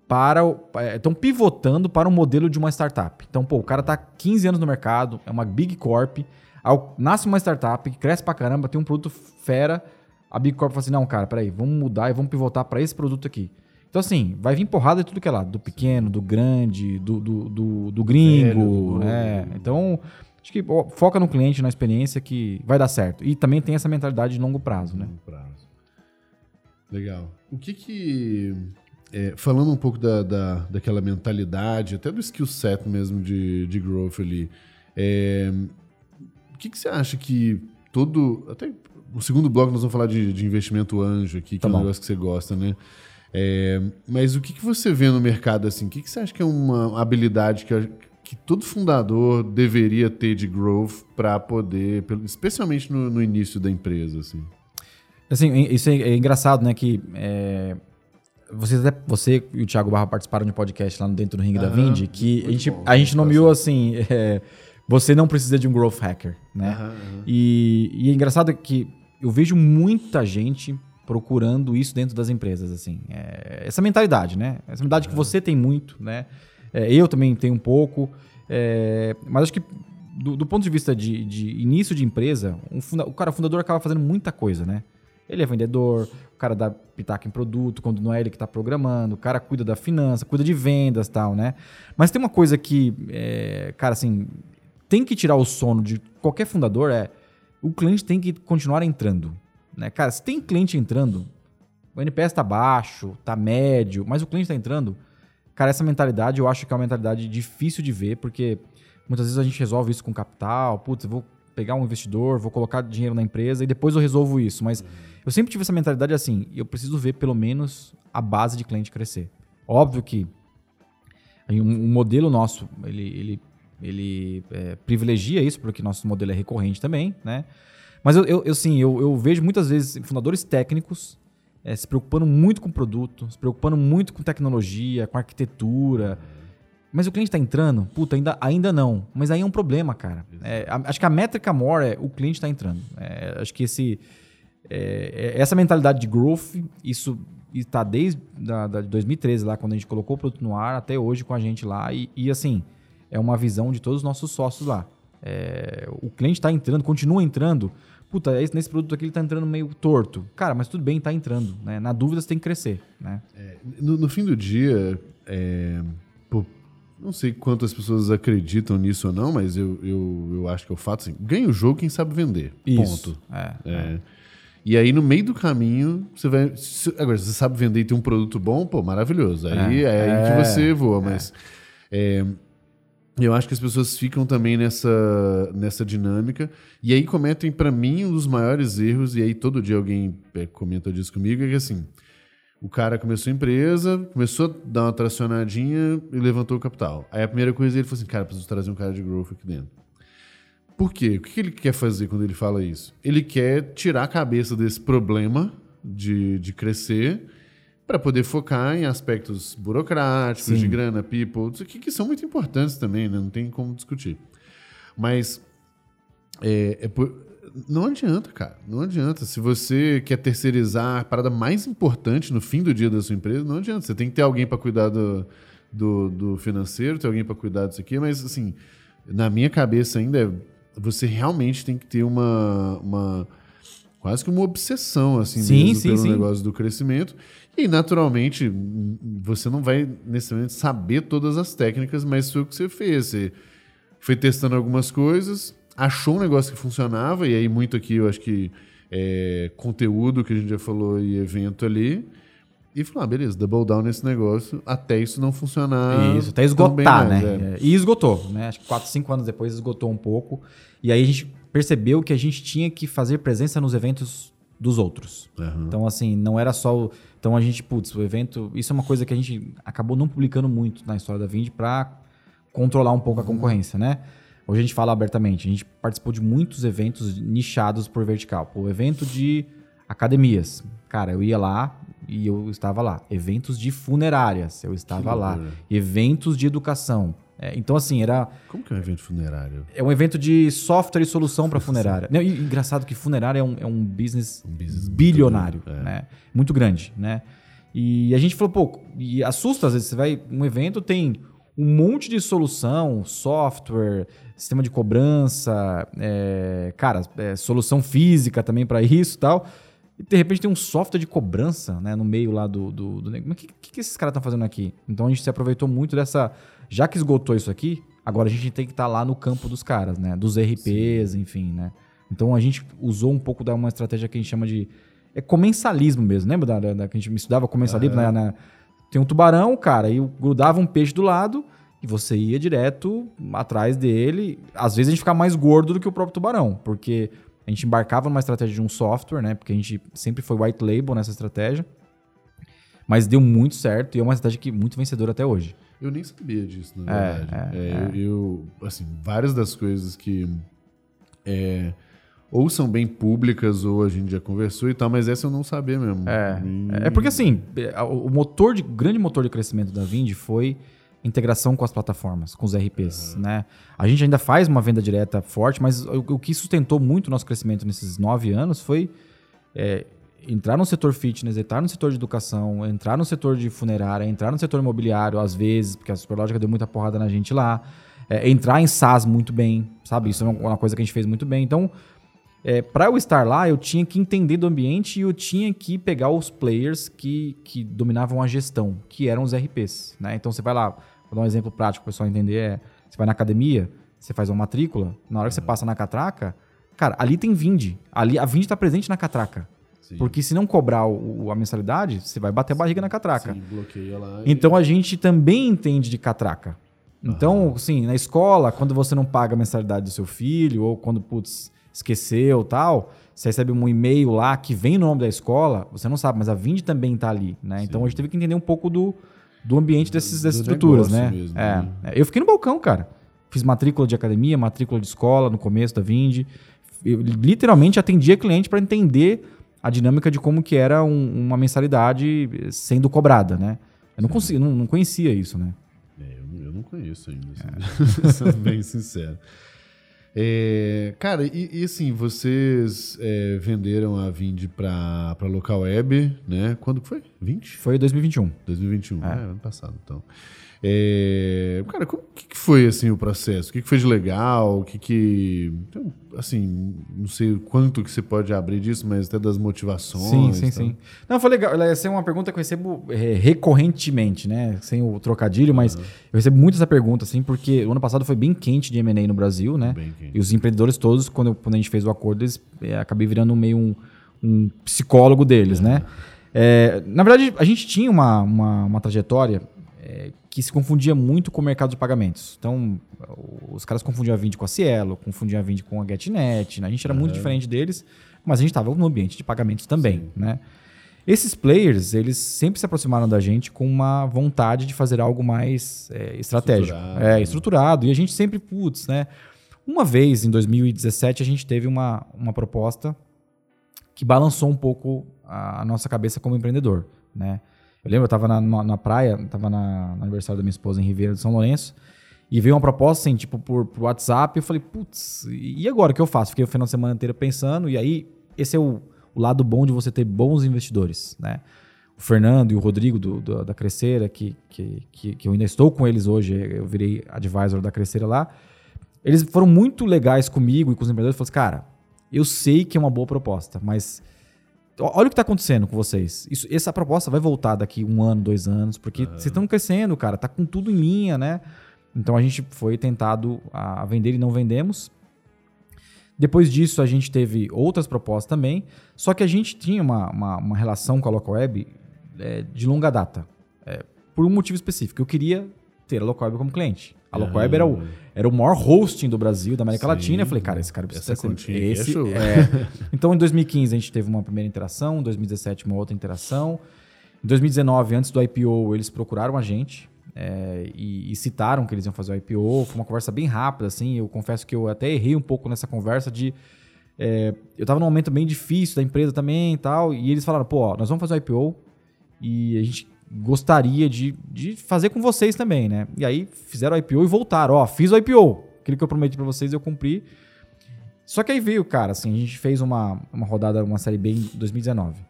para. o- é, Estão pivotando para o modelo de uma startup. Então, pô, o cara tá 15 anos no mercado, é uma big corp, ao- nasce uma startup que cresce pra caramba, tem um produto fera. A Big Corp fala assim: não, cara, peraí, vamos mudar e vamos pivotar para esse produto aqui. Então, assim, vai vir porrada de tudo que é lá, do pequeno, do grande, do, do, do, do gringo, Velho, do novo. né? Então, acho que ó, foca no cliente, na experiência que vai dar certo. E também tem essa mentalidade de longo prazo, né? Longo prazo. Legal. O que que... é, falando um pouco da, da, daquela mentalidade, até do skill set mesmo de, de growth ali, é, o que que você acha que todo... Até o segundo bloco nós vamos falar de, de investimento anjo aqui, que Tá é um bom. negócio que você gosta, né? É, mas o que, que você vê no mercado assim? O que, que você acha que é uma habilidade que, que todo fundador deveria ter de growth para poder, especialmente no, no início da empresa, assim? Assim, isso é, é engraçado, né? Que é, Você, até, você e o Thiago Barra participaram de um podcast lá no Dentro do Ringue da Aham, Vindy, que a gente, bom, a gente nomeou assim: é, você não precisa de um growth hacker, né? Aham. E, e é engraçado que eu vejo muita gente procurando isso dentro das empresas, assim. É, essa mentalidade, né? Essa mentalidade que você tem muito, né? É, eu também tenho um pouco. é, mas acho que do, do ponto de vista de, de início de empresa, um funda- o cara fundador acaba fazendo muita coisa, né? Ele é vendedor, o cara dá pitaco em produto, quando não é ele que está programando, o cara cuida da finança, cuida de vendas e tal, né? Mas tem uma coisa que, é, cara, assim, tem que tirar o sono de qualquer fundador é o cliente tem que continuar entrando. Né? Cara, se tem cliente entrando, o NPS tá baixo, tá médio, mas o cliente tá entrando, cara, essa mentalidade eu acho que é uma mentalidade difícil de ver, porque muitas vezes a gente resolve isso com capital, putz, eu vou pegar um investidor, vou colocar dinheiro na empresa e depois eu resolvo isso. Mas eu sempre tive essa mentalidade assim, eu preciso ver pelo menos a base de cliente crescer. Óbvio que um, um modelo nosso, ele, ele, ele é, privilegia isso, porque nosso modelo é recorrente também, né? Mas eu, eu, eu, sim, eu, eu vejo muitas vezes fundadores técnicos é, se preocupando muito com o produto, se preocupando muito com tecnologia, com arquitetura. Mas o cliente está entrando? Puta, ainda, ainda não. Mas aí é um problema, cara. É, a- acho que a métrica maior é o cliente está entrando. É, acho que esse, é, é, essa mentalidade de growth, isso está desde da, da de 2013, lá, quando a gente colocou o produto no ar, até hoje com a gente lá. E, e, assim, é uma visão de todos os nossos sócios lá. É, o cliente está entrando, continua entrando. Puta, esse- nesse produto aqui ele está entrando meio torto. Cara, mas tudo bem, está entrando. Né? Na dúvida você tem que crescer. Né? No, no fim do dia, é, pô, não sei quantas pessoas acreditam nisso ou não, mas eu, eu, eu acho que é o fato assim: ganha o jogo quem sabe vender. Isso. Ponto. É. É. E aí, no meio do caminho, você vai. agora, se você sabe vender e tem um produto bom, pô, maravilhoso. Aí é, É, aí que é, você voa, mas. Eu acho que as pessoas ficam também nessa, nessa dinâmica. E aí cometem, pra mim, um dos maiores erros, e aí todo dia alguém é, comenta disso comigo, é que assim. O cara começou a empresa, começou a dar uma tracionadinha e levantou o capital. Aí a primeira coisa ele falou assim: cara, preciso trazer um cara de growth aqui dentro. Por quê? O que ele quer fazer quando ele fala isso? Ele quer tirar a cabeça desse problema de, de crescer para poder focar em aspectos burocráticos, Sim. de grana, people, aqui que são muito importantes também, né? Não tem como discutir. Mas é, é por- não adianta, cara. Não adianta. Se você quer terceirizar a parada mais importante no fim do dia da sua empresa, não adianta. Você tem que ter alguém para cuidar do, do, do financeiro, ter alguém para cuidar disso aqui, mas assim, na minha cabeça ainda, é, você realmente tem que ter uma. uma quase que uma obsessão, assim, Sim, mesmo sim, pelo sim. negócio do crescimento. E, naturalmente, você não vai necessariamente saber todas as técnicas, mas foi o que você fez. Você foi testando algumas coisas, achou um negócio que funcionava, e aí muito aqui eu acho que é conteúdo que a gente já falou e evento ali. E falou, ah, beleza, double down nesse negócio até isso não funcionar. Isso, até esgotar, mais, né? é. E esgotou, né? Acho que 4, 5 anos depois esgotou um pouco. E aí a gente percebeu que a gente tinha que fazer presença nos eventos dos outros. Aham. Então, assim, não era só o. Então a gente, putz, o evento. Isso é uma coisa que a gente acabou não publicando muito na história da Vind para controlar um pouco a concorrência, né? Hoje a gente fala abertamente. A gente participou de muitos eventos nichados por vertical. Pô, evento de academias. Cara, eu ia lá e eu estava lá. Eventos de funerárias, eu estava lá. Eventos de educação. É, então, assim, era. Como que é um evento funerário? É um evento de software e solução para funerária. Não, e engraçado que funerária é um, é um business, Um business muito bilionário, grande, é. né? Muito grande, né? E a gente falou, pô, e assusta às vezes, você vai, um evento tem um monte de solução, software, sistema de cobrança, é, cara, é, solução física também para isso e tal. E de repente tem um software de cobrança, né, no meio lá do, do, do negócio. Mas o que, que esses caras estão fazendo aqui? Então a gente se aproveitou muito dessa. Já que esgotou isso aqui, agora a gente tem que estar lá no campo dos caras, né? Dos RPs, enfim, né? Então a gente usou um pouco da uma estratégia que a gente chama de. É comensalismo mesmo. Lembra da, da- da que a gente estudava comensalismo? Na, na- tem um tubarão, cara, e grudava um peixe do lado e você ia direto atrás dele. Às vezes a gente ficava mais gordo do que o próprio tubarão, porque a gente embarcava numa estratégia de um software, né? Porque a gente sempre foi white label nessa estratégia. Mas deu muito certo e é uma estratégia que é muito vencedora até hoje. Eu nem sabia disso, na É, verdade. é, É, Eu, eu, assim, várias das coisas que é, ou são bem públicas, ou a gente já conversou e tal, mas essa eu não sabia mesmo. É, é porque assim, o motor de, grande motor de crescimento da Vind foi integração com as plataformas, com os RPs, uhum. né? A gente ainda faz uma venda direta forte, mas o, o que sustentou muito o nosso crescimento nesses nove anos foi é, entrar no setor fitness, entrar no setor de educação, entrar no setor de funerária, entrar no setor imobiliário, às vezes, porque a Superlógica deu muita porrada na gente lá, é, entrar em SaaS muito bem, sabe? Isso é uma coisa que a gente fez muito bem. Então, é, para eu estar lá, eu tinha que entender do ambiente e eu tinha que pegar os players que, que dominavam a gestão, que eram os RPs. Né? Então você vai lá, vou dar um exemplo prático para o pessoal entender: é, você vai na academia, você faz uma matrícula, na hora que você passa na catraca, cara, ali tem Vind. Ali, a Vind está presente na catraca. Sim. Porque se não cobrar o, a mensalidade, você vai bater a barriga na catraca. Sim, bloqueia lá. Então a gente também entende de catraca. Então, assim, na escola, quando você não paga a mensalidade do seu filho, ou quando, putz, esqueceu tal, você recebe um e-mail lá que vem no nome da escola, você não sabe, mas a Vind também está ali, né? Sim. Então a gente teve que entender um pouco do, do ambiente dessas, dessas estruturas, né? Mesmo, é. né? Eu fiquei no balcão, cara. Fiz matrícula de academia, matrícula de escola no começo da Vind. Eu literalmente atendia cliente para entender a dinâmica de como que era um, uma mensalidade sendo cobrada, né? Eu não, consegui, não, não conhecia isso, né? É, eu, eu, não conheço ainda, assim, é. sendo bem sincero. É, cara, e, e, assim, vocês é, venderam a Vind para local web, né? Quando que foi? 20? Foi 2021. 2021, é, é ano passado, então. É, cara, o que, que, foi assim o processo? O que, que foi de legal? O que que então, assim, não sei quanto que você pode abrir disso, mas até das motivações. Sim, sim, sim. Não, foi legal. Essa é uma pergunta que eu recebo é, recorrentemente, né? Sem o trocadilho, mas uhum. eu recebo muito essa pergunta, assim, porque o ano passado foi bem quente de M&A no Brasil, né? Bem quente. E os empreendedores todos, quando, eu, quando a gente fez o acordo, eles é, acabei virando meio um, um psicólogo deles, né? É, na verdade, a gente tinha uma, uma, uma trajetória é, que se confundia muito com o mercado de pagamentos. Então, os caras confundiam a Vind com a Cielo, confundiam a Vind com a GetNet. Né? A gente era uhum. muito diferente deles, mas a gente estava no ambiente de pagamentos também. Né? Esses players, eles sempre se aproximaram da gente com uma vontade de fazer algo mais é, estratégico, estruturado. É, estruturado. E a gente sempre, putz, né? Uma vez, em 2017, a gente teve uma, uma proposta que balançou um pouco a, a nossa cabeça como empreendedor, né? Eu lembro, eu estava na, na, na, praia, estava na, no aniversário da minha esposa em Ribeira de São Lourenço, e veio uma proposta assim, tipo, por, por WhatsApp, eu falei, putz, e agora o que eu faço? Fiquei o final de semana inteiro pensando, e aí, esse é o, o lado bom de você ter bons investidores, né? O Fernando e o Rodrigo do, do, da Crescera, que, que, que, que eu ainda estou com eles hoje, eu virei advisor da Crescera lá, eles foram muito legais comigo e com os empreendedores, falaram assim, cara, eu sei que é uma boa proposta, mas Olha o que está acontecendo com vocês. Isso, essa proposta vai voltar daqui um ano, dois anos, porque vocês estão crescendo, cara. Tá com tudo em linha, né? Então a gente foi tentado a vender e não vendemos. Depois disso, a gente teve outras propostas também. Só que a gente tinha uma, uma, uma relação com a Local Web é, de longa data. É, por um motivo específico. Eu queria ter a Local Web como cliente. A era o, era o maior hosting do Brasil, da América Sim. Latina. Eu falei, cara, esse cara precisa Essa ser esse. É, é. então, em 2015, a gente teve uma primeira interação, em 2017, uma outra interação. Em 2019, antes do IPO, eles procuraram a gente é, e, e, citaram que eles iam fazer o IPO. Foi uma conversa bem rápida, assim. Eu confesso que eu até errei um pouco nessa conversa de. É, eu estava num momento bem difícil da empresa também e tal. E eles falaram, pô, ó, nós vamos fazer o IPO e a gente gostaria de, de fazer com vocês também, né? E aí fizeram o IPO e voltaram. Ó, fiz o IPO. Aquilo que eu prometi para vocês eu cumpri. Só que aí veio, cara, assim, a gente fez uma, uma rodada, uma série B em 2019.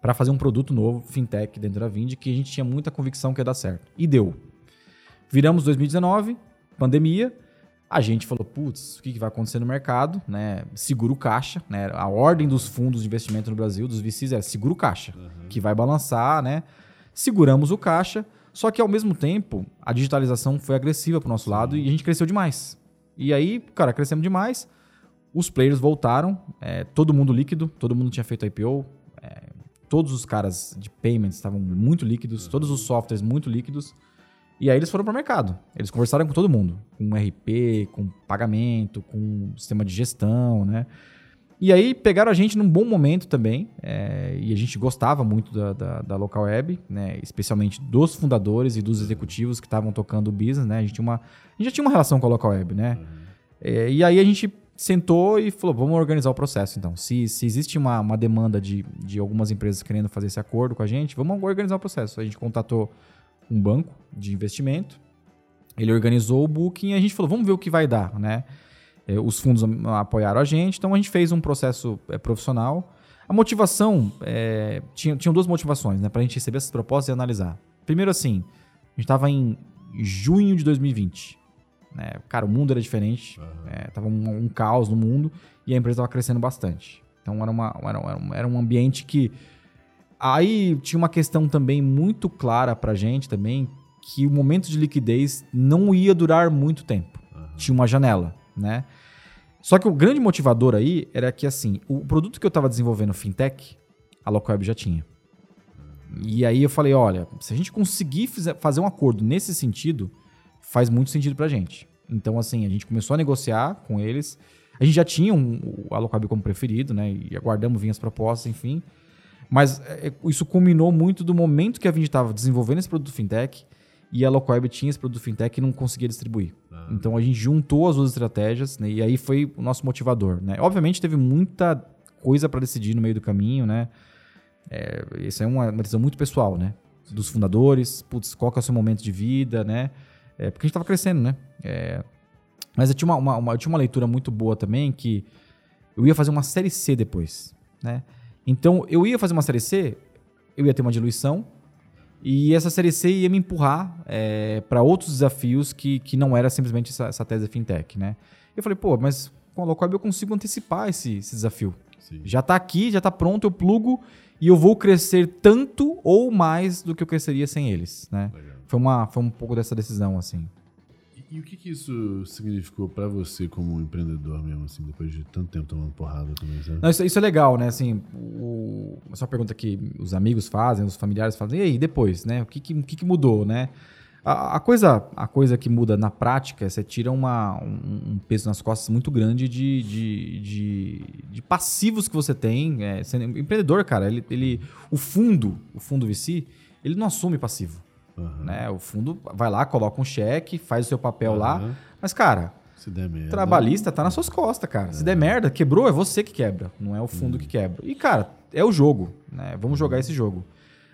para fazer um produto novo, fintech, dentro da Vind, que a gente tinha muita convicção que ia dar certo. E deu. Viramos 2019, pandemia. A gente falou, putz, o que, vai acontecer no mercado? Né? Seguro caixa, né? A ordem dos fundos de investimento no Brasil, dos VCs, era seguro caixa, uhum. que vai balançar, né? Seguramos o caixa, só que ao mesmo tempo a digitalização foi agressiva para o nosso lado e a gente cresceu demais. E aí, cara, crescemos demais, os players voltaram, é, todo mundo líquido, todo mundo tinha feito IPO, é, todos os caras de payments estavam muito líquidos, uhum. todos os softwares muito líquidos. E aí eles foram para o mercado. Eles conversaram com todo mundo, com RP, com pagamento, com sistema de gestão, né? E aí pegaram a gente num bom momento também, é, e a gente gostava muito da, da, da, Local Web, né, especialmente dos fundadores e dos executivos que estavam tocando o business, né? A gente, tinha uma, a gente já tinha uma relação com a Local Web, né? Uhum. É, e aí a gente sentou e falou: vamos organizar o processo então. Se, se existe uma, uma demanda de, de algumas empresas querendo fazer esse acordo com a gente, vamos organizar o processo. A gente contatou um banco de investimento, ele organizou o booking e a gente falou: vamos ver o que vai dar, né? É, os fundos apoiaram a gente, então a gente fez um processo é, profissional. A motivação, é, tinha, tinham duas motivações, né, para a gente receber essas propostas e analisar. Primeiro, assim, a gente estava em junho de 2020. Né? Cara, o mundo era diferente, uhum. é, tava um, um, caos no mundo e a empresa estava crescendo bastante. Então era, uma, era, era um ambiente que. Aí tinha uma questão também muito clara pra gente também, que o momento de liquidez não ia durar muito tempo. Uhum. Tinha uma janela, né? Só que o grande motivador aí era que, assim, o produto que eu estava desenvolvendo, fintech, a Localweb já tinha. E aí eu falei, olha, se a gente conseguir fazer um acordo nesse sentido, faz muito sentido pra gente. Então, assim, a gente começou a negociar com eles. A gente já tinha um, o Alocab como preferido, né? E aguardamos vir as propostas, enfim. Mas é, isso culminou muito do momento que a Vind estava desenvolvendo esse produto fintech e a Localweb tinha esse produto fintech e não conseguia distribuir. Ah. Então a gente juntou as duas estratégias né? e aí foi o nosso motivador. Né? Obviamente teve muita coisa para decidir no meio do caminho, né? É, isso é uma, uma decisão muito pessoal, né? Dos fundadores, putz, qual que é o seu momento de vida, né? É, porque a gente estava crescendo, né? É, mas eu tinha uma, uma, uma, eu tinha uma leitura muito boa também que eu ia fazer uma série C depois, né? Então eu ia fazer uma série C, eu ia ter uma diluição e essa série C ia me empurrar é, para outros desafios que, que não era simplesmente essa, essa tese fintech, né? Eu falei, pô, mas com a Locob eu consigo antecipar esse, esse desafio. Sim. Já está aqui, já está pronto, eu plugo e eu vou crescer tanto ou mais do que eu cresceria sem eles, né? Foi, uma, foi um pouco dessa decisão, assim. E, o que, que isso significou para você como empreendedor mesmo, assim, depois de tanto tempo tomando porrada também, sabe? Não, isso, isso, é legal, né? Assim, o, essa é uma pergunta que os amigos fazem, os familiares fazem, e aí, depois, né? O que, que, que, que mudou, né? A, a, coisa, a coisa que muda na prática, você tira uma, um, um peso nas costas muito grande de, de, de, de passivos que você tem. É, sendo empreendedor, cara, ele, ele, o fundo, o fundo VC, ele não assume passivo. Uhum. Né? O fundo vai lá, coloca um cheque, faz o seu papel uhum. lá. Mas, cara, se der merda. Trabalhista tá nas suas costas, cara. É. Se der merda, quebrou, é você que quebra, não é o fundo uhum. que quebra. E, cara, é o jogo, né? Vamos jogar esse jogo.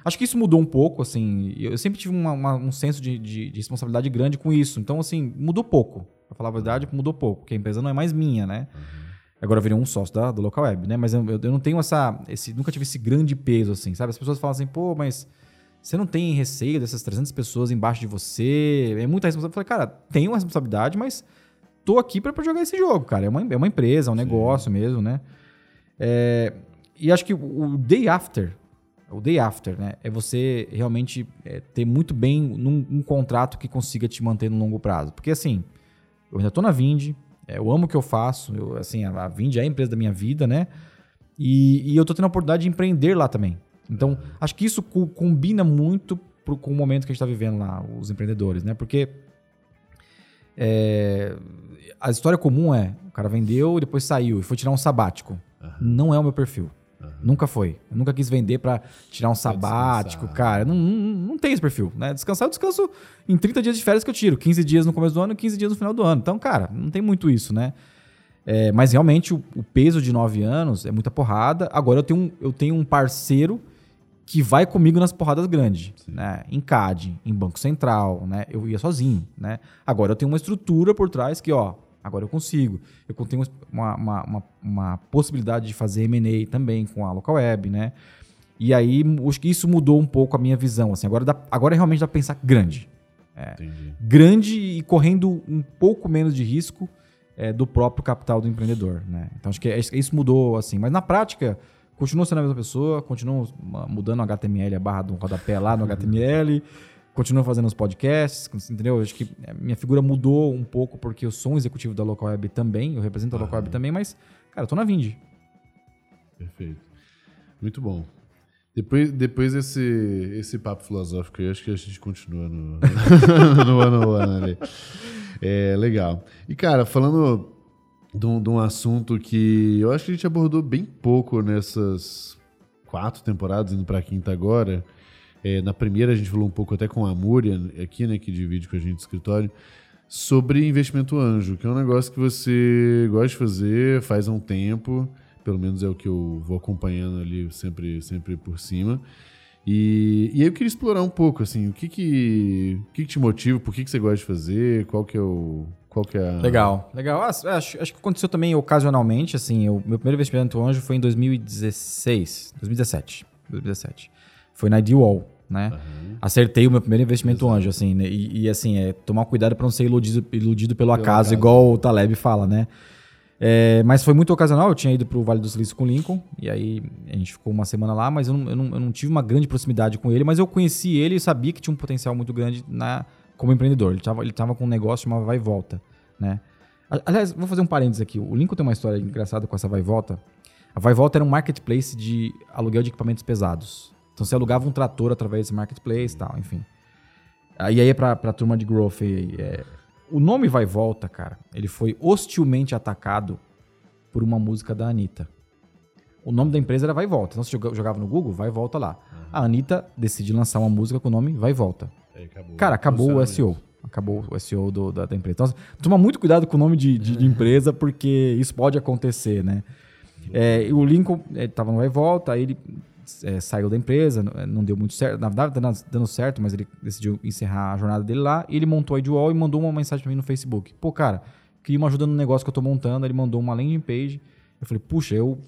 Acho que isso mudou um pouco, assim. Eu sempre tive uma, uma, um senso de, de, de, responsabilidade grande com isso. Então, assim, mudou pouco. Pra falar a verdade, mudou pouco, porque a empresa não é mais minha, né? Uhum. Agora eu virei um sócio da, do local web, né? Mas eu, eu, não tenho essa. Esse, nunca tive esse grande peso, assim, sabe? As pessoas falam assim, pô, mas você não tem receio dessas 300 pessoas embaixo de você? É muita responsabilidade. Eu falei, cara, tenho uma responsabilidade, mas tô aqui para jogar esse jogo, cara. É uma, é uma empresa, é um Sim. negócio mesmo, né? É, e acho que o day after, o day after, né? É você realmente é, ter muito bem num, um contrato que consiga te manter no longo prazo. Porque assim, eu ainda tô na Vind, é, eu amo o que eu faço, eu, assim, a, a Vind é a empresa da minha vida, né? E, e eu tô tendo a oportunidade de empreender lá também. Então, acho que isso co combina muito pro, com o momento que a gente está vivendo lá, os empreendedores, né? Porque é, a história comum é, o cara vendeu, depois saiu e foi tirar um sabático. Uhum. Não é o meu perfil. Uhum. Nunca foi. Eu nunca quis vender para tirar um sabático, cara. Não, não, não tem esse perfil, né? Descansar, eu descanso em 30 dias de férias que eu tiro. 15 dias no começo do ano e 15 dias no final do ano. Então, cara, não tem muito isso, né? É, mas realmente o, o, peso de 9 anos é muita porrada. Agora eu tenho um, eu tenho um parceiro que vai comigo nas porradas grandes, né? Em CAD, em Banco Central, né? Eu ia sozinho, né? Agora eu tenho uma estrutura por trás que, ó, Agora eu consigo. Eu tenho uma, uma, uma, uma possibilidade de fazer M&A também com a local web, né? E aí, acho que isso mudou um pouco a minha visão. Assim, agora, dá, agora realmente dá pra pensar grande. É, grande e correndo um pouco menos de risco é, do próprio capital do empreendedor. Né? Então acho que é, isso mudou assim. Mas na prática, continua sendo a mesma pessoa, continua mudando o HTML, a barra do rodapé lá no HTML. continuo fazendo os podcasts, entendeu? Acho que minha figura mudou um pouco porque eu sou um executivo da Local Web também, eu represento a Local Web também, mas, cara, eu tô na Vind. Perfeito. Muito bom. Depois, depois desse esse papo filosófico aí, acho que a gente continua no, no ano ano ali. É legal. E, cara, falando de um, de um assunto que eu acho que a gente abordou bem pouco nessas quatro temporadas, indo pra quinta agora, é, na primeira a gente falou um pouco até com a Múria aqui, né, que divide com a gente o escritório, sobre investimento anjo, que é um negócio que você gosta de fazer faz um tempo, pelo menos é o que eu vou acompanhando ali sempre, sempre por cima. E, e aí eu queria explorar um pouco, assim, o que que, o que, que te motiva, por que, que você gosta de fazer, qual que é o... Qual que é. Legal, legal. Ah, acho, acho que aconteceu também ocasionalmente, assim, o meu primeiro investimento anjo foi em 2016, 2017, 2017. Foi na Ideal, né? Uhum. Acertei o meu primeiro investimento Exato. anjo, assim, né? e, e, assim, é tomar cuidado para não ser iludido, iludido pelo, pelo acaso, acaso, igual o Taleb fala, né? É, mas foi muito ocasional, eu tinha ido pro Vale do Silício com o Lincoln, e aí a gente ficou uma semana lá, mas eu não, eu, não, eu não, tive uma grande proximidade com ele, mas eu conheci ele e sabia que tinha um potencial muito grande na, como empreendedor. Ele estava ele tava com um negócio chamado Vai e Volta, né? Aliás, vou fazer um parênteses aqui. O Lincoln tem uma história engraçada com essa Vai e Volta. A Vai e Volta era um marketplace de aluguel de equipamentos pesados. Então você alugava um trator através desse marketplace e tal, enfim. E aí é pra, pra turma de growth é, o nome Vai Volta, cara, ele foi hostilmente atacado por uma música da Anitta. O nome da empresa era Vai Volta. Então, você jogava no Google, Vai Volta lá. Uhum. A Anitta decide lançar uma música com o nome Vai Volta. Acabou. Cara, acabou o SEO. Acabou o SEO do, da, da, empresa. Então, toma muito cuidado com o nome de, de, de empresa, porque isso pode acontecer, né? É, o Lincoln estava no Vai Volta, aí ele é, saiu da empresa, não deu muito certo, na verdade dando, dando certo, mas ele decidiu encerrar a jornada dele lá. E ele montou a Idwall e mandou uma mensagem para mim no Facebook. Pô, cara, queria uma ajuda no negócio que eu tô montando. Ele mandou uma landing page. Eu falei, puxa, eu,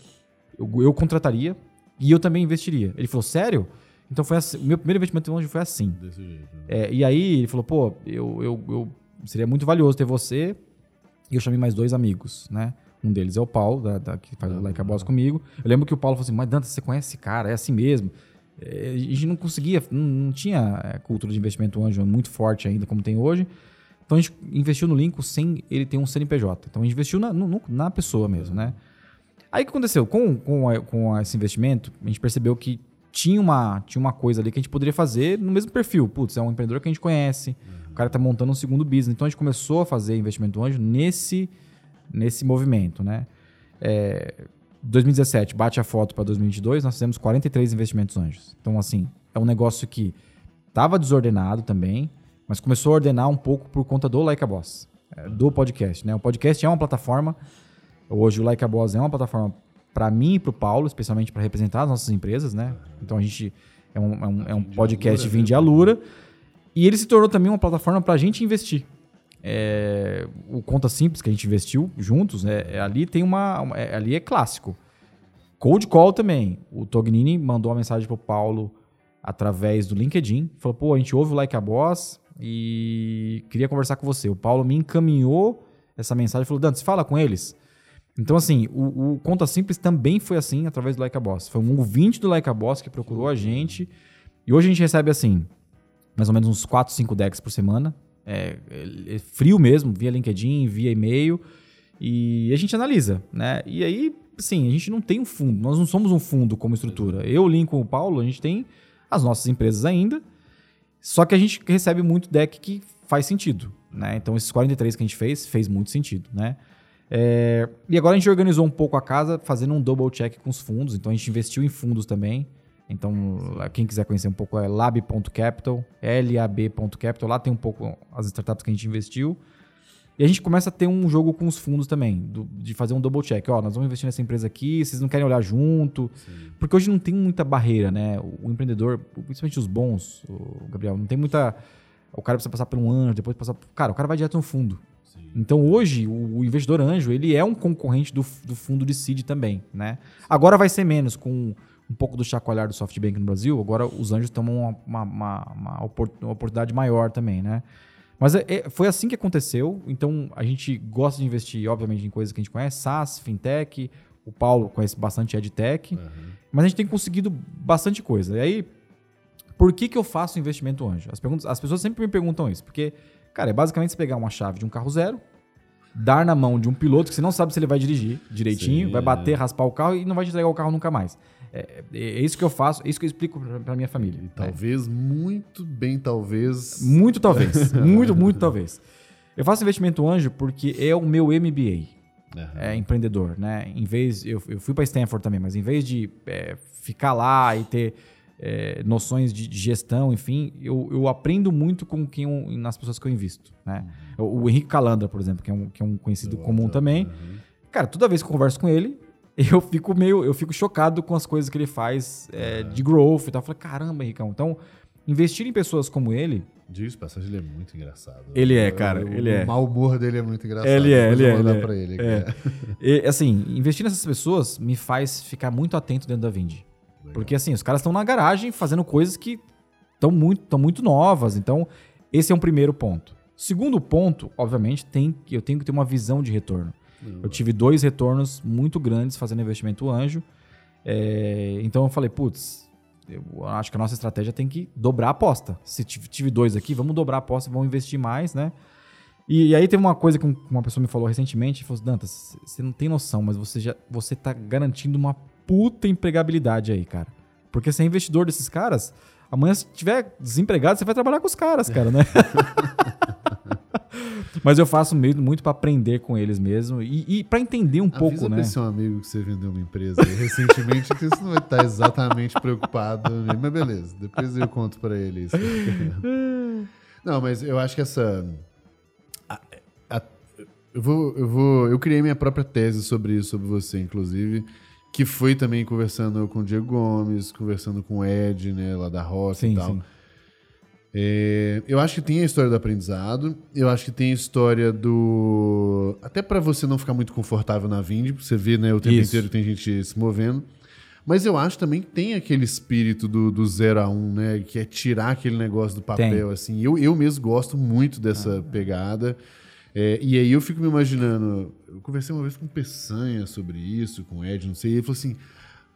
eu, eu contrataria e eu também investiria. Ele falou, sério? Então foi assim, o meu primeiro investimento longe foi assim. Desse jeito. Né? É, e aí ele falou, pô, eu, eu, eu seria muito valioso ter você. E eu chamei mais dois amigos, né? Um deles é o Paulo, da, da que faz o Like a Boss comigo. Eu lembro que o Paulo falou assim: Mas Danta, você conhece esse cara? É assim mesmo. É, a gente não conseguia, não, não tinha é, cultura de investimento anjo muito forte ainda, como tem hoje. Então a gente investiu no Lincoln sem ele ter um CNPJ. Então a gente investiu na, no, na pessoa mesmo, né? Aí o que aconteceu? Com, com, a, com esse investimento, a gente percebeu que tinha uma, tinha uma coisa ali que a gente poderia fazer no mesmo perfil. Putz, é um empreendedor que a gente conhece, uhum. o cara está montando um segundo business. Então a gente começou a fazer investimento anjo nesse nesse movimento, né? É, 2017 bate a foto para 2022, nós fizemos 43 investimentos anjos. Então, assim, é um negócio que estava desordenado também, mas começou a ordenar um pouco por conta do Like a Boss, é, do podcast, né? O podcast é uma plataforma, hoje o Like a Boss é uma plataforma para mim e para o Paulo, especialmente para representar as nossas empresas, né? Então a gente é um, é um, é um podcast de Vinde Alura. E ele se tornou também uma plataforma para a gente investir. É, o Conta Simples que a gente investiu juntos, né, é, ali tem uma, é, ali é clássico. Cold Call também. O Tognini mandou uma mensagem pro Paulo através do LinkedIn. Falou, pô, a gente ouve o Like a Boss e queria conversar com você. O Paulo me encaminhou essa mensagem e falou, Dantes, fala com eles. Então, assim, o, o, Conta Simples também foi assim através do Like a Boss. Foi um ouvinte do Like a Boss que procurou a gente. E hoje a gente recebe, assim, mais ou menos uns 4, 5 decks por semana é, é frio mesmo, via LinkedIn, via e-mail, e a gente analisa, né? E aí, sim, a gente não tem um fundo, nós não somos um fundo como estrutura. Eu, Lincoln, o Paulo, a gente tem as nossas empresas ainda, só que a gente recebe muito deck que faz sentido, né? Então, esses 43 que a gente fez, fez muito sentido, né? É, e agora a gente organizou um pouco a casa, fazendo um double check com os fundos. Então a gente investiu em fundos também. Então, quem quiser conhecer um pouco é lab.capital, lab.capital. Lá tem um pouco as startups que a gente investiu. E a gente começa a ter um jogo com os fundos também, do, de fazer um double check. Ó, nós vamos investir nessa empresa aqui, vocês não querem olhar junto. Sim. Porque hoje não tem muita barreira, né? O, o, empreendedor, principalmente os bons, o Gabriel, não tem muita. O cara precisa passar por um anjo, depois passar. Cara, o cara vai direto no fundo. Então hoje, o, o, investidor anjo, ele é um concorrente do, do fundo de seed também, né? Agora vai ser menos com um pouco do chacoalhar do SoftBank no Brasil, agora os anjos tomam uma, uma, uma, uma oportunidade maior também, né? Mas é, é, foi assim que aconteceu. Então a gente gosta de investir, obviamente, em coisas que a gente conhece, SaaS, fintech. O Paulo conhece bastante EdTech. Uhum. Mas a gente tem conseguido bastante coisa. E aí, por que, que eu faço investimento anjo? As, perguntas, as pessoas sempre me perguntam isso. Porque, cara, é basicamente você pegar uma chave de um carro zero, dar na mão de um piloto que você não sabe se ele vai dirigir direitinho, Sim, vai bater, é. raspar o carro e não vai te entregar o carro nunca mais. É, é, é, isso que eu faço, é isso que eu explico para minha família. E talvez, muito bem, talvez. Muito talvez. muito, muito talvez. Eu faço investimento anjo porque é o meu MBA. Uhum. É empreendedor, né? Em vez. Eu, eu fui para Stanford também, mas em vez de é, ficar lá e ter é, noções de, gestão, enfim, eu, eu aprendo muito com quem eu- nas pessoas que eu invisto, né? O, o Henrique Calandra, por exemplo, que é um, que é um conhecido comum também. Cara, toda vez que eu converso com ele, eu fico meio, eu fico chocado com as coisas que ele faz é, de growth e tal. Eu falei, caramba, Henricão. Então, investir em pessoas como ele, Diz passagem, ele é muito engraçado. Ele é, cara, O- ele o é. mau humor dele é muito engraçado. Ele é, ele é, vou mandar ele é. pra ele aqui. É. E, assim, investir nessas pessoas me faz ficar muito atento dentro da Vind. Porque assim, os caras estão na garagem fazendo coisas que estão muito, tão muito novas. Então, esse é um primeiro ponto. Segundo ponto, obviamente, tem que eu tenho que ter uma visão de retorno. Eu tive dois retornos muito grandes fazendo investimento anjo. É, então eu falei, putz, eu acho que a nossa estratégia tem que dobrar a aposta. Se tive, dois aqui, vamos dobrar a aposta, vamos investir mais, né? E, e aí teve uma coisa que um- uma pessoa me falou recentemente, falou assim, Dantas, você não tem noção, mas você já você tá garantindo uma puta empregabilidade aí, cara. Porque você é investidor desses caras, amanhã se tiver desempregado, você vai trabalhar com os caras, cara, né? mas eu faço mesmo muito pra aprender com eles mesmo e, e para entender um pouco, Avisa né? pra esse um amigo que você vendeu uma empresa recentemente que você não vai estar exatamente preocupado. né? Mas beleza, depois eu conto pra ele isso. Não, mas eu acho que essa. a- a- eu, vou, eu vou. Eu criei minha própria tese sobre isso, sobre você, inclusive. Que foi também conversando com o Diego Gomes, conversando com o Ed, né, lá da Roça e Sim, tal. sim. É, eu acho que tem a história do aprendizado, eu acho que tem a história do. Até pra você não ficar muito confortável na Vind, porque você vê né, o tempo Isso. inteiro que tem gente se movendo. Mas eu acho também que tem aquele espírito do, do zero a um, né? Que é tirar aquele negócio do papel, assim. Eu, eu mesmo gosto muito dessa pegada. É, e aí eu fico me imaginando. Eu conversei uma vez com o Peçanha sobre isso, com o Ed, não sei, e ele falou assim: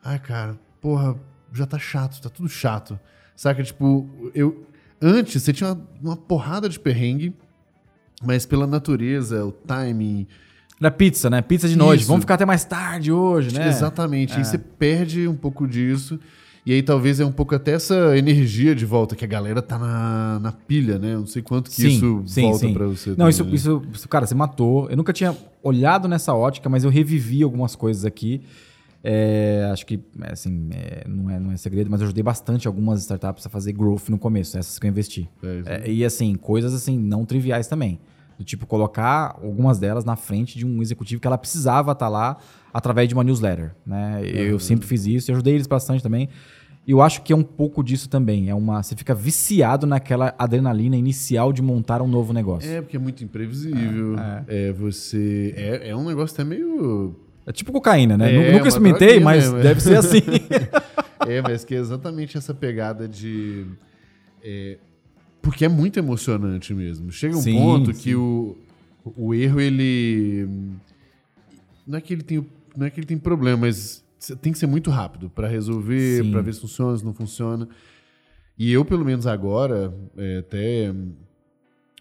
ai, cara, porra, já tá chato, tá tudo chato. Saca? Tipo, eu. Antes você tinha uma, uma porrada de perrengue, mas pela natureza, o timing, Era pizza, né? Pizza de noite. Isso. Vamos ficar até mais tarde hoje, né? Exatamente. Aí você perde um pouco disso. E aí talvez é um pouco até essa energia de volta, que a galera tá na, na pilha, né? Eu Não sei quanto que Sim, isso sim, volta pra você. Não, também, isso, né? isso, cara, você matou. Eu nunca tinha olhado nessa ótica, mas eu revivi algumas coisas aqui. É, acho que, é, assim, é, não, é, não é segredo, mas eu ajudei bastante algumas startups a fazer growth no começo, essas que eu investi. É. É, e, assim, coisas, assim, não triviais também. Do tipo, colocar algumas delas na frente de um executivo que ela precisava estar lá através de uma newsletter, né? Eu sempre fiz isso, eu ajudei eles bastante também. E eu acho que é um pouco disso também. É uma, você fica viciado naquela adrenalina inicial de montar um novo negócio. É, porque é muito imprevisível. É, você. É, é um negócio até meio. É tipo cocaína, né? É, Nu- Nunca experimentei, mas mesmo, é. deve ser assim. É, mas que é exatamente essa pegada de. é, porque é muito emocionante mesmo. Chega um Sim, ponto sim. que o, o erro, ele. Não é que ele tem, não é que ele tem problema, mas tem que ser muito rápido pra resolver, pra ver se funciona, se não funciona. E eu, pelo menos agora, é, até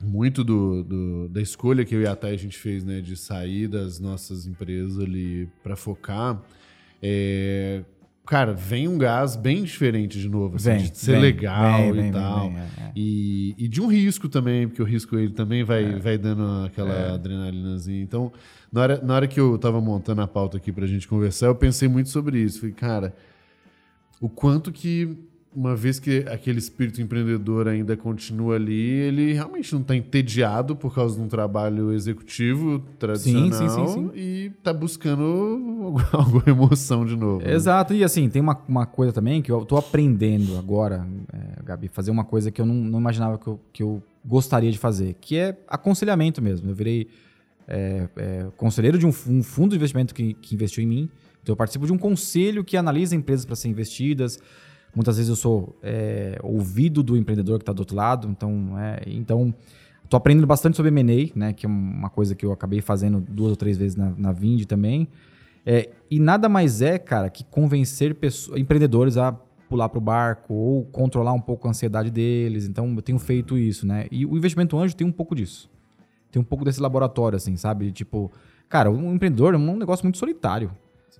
muito do, do- da escolha que eu e a Thay a gente fez, né, de sair das nossas empresas ali pra focar, é, cara, vem um gás bem diferente de novo, assim, Vem, de ser vem, legal vem, e tal. é, é. E, e de um risco também, porque o risco ele também vai, vai dando aquela É. adrenalinazinha. Então, na hora, na hora que eu tava montando a pauta aqui pra gente conversar, eu pensei muito sobre isso. Falei, cara, o quanto que, uma vez que aquele espírito empreendedor ainda continua ali, ele realmente não tá entediado por causa de um trabalho executivo tradicional sim, sim, sim. e tá buscando alguma emoção de novo. né? Exato, e assim, tem uma, uma coisa também que eu tô aprendendo agora, é, Gabi, fazer uma coisa que eu não, não imaginava que eu, que eu gostaria de fazer, que é aconselhamento mesmo. Eu virei é, é, conselheiro de um, um fundo de investimento que, que investiu em mim, então eu participo de um conselho que analisa empresas para serem investidas. Muitas vezes eu sou é, ouvido do empreendedor que está do outro lado, então, é, então tô aprendendo bastante sobre M&A, né, que é uma coisa que eu acabei fazendo duas ou três vezes na, na Vind também. É, e nada mais é, cara, que convencer pessoas, empreendedores a pular pro barco ou controlar um pouco a ansiedade deles. Então, eu tenho feito isso, né? E o investimento anjo tem um pouco disso. Tem um pouco desse laboratório, assim, sabe? Tipo, cara, um empreendedor é um negócio muito solitário.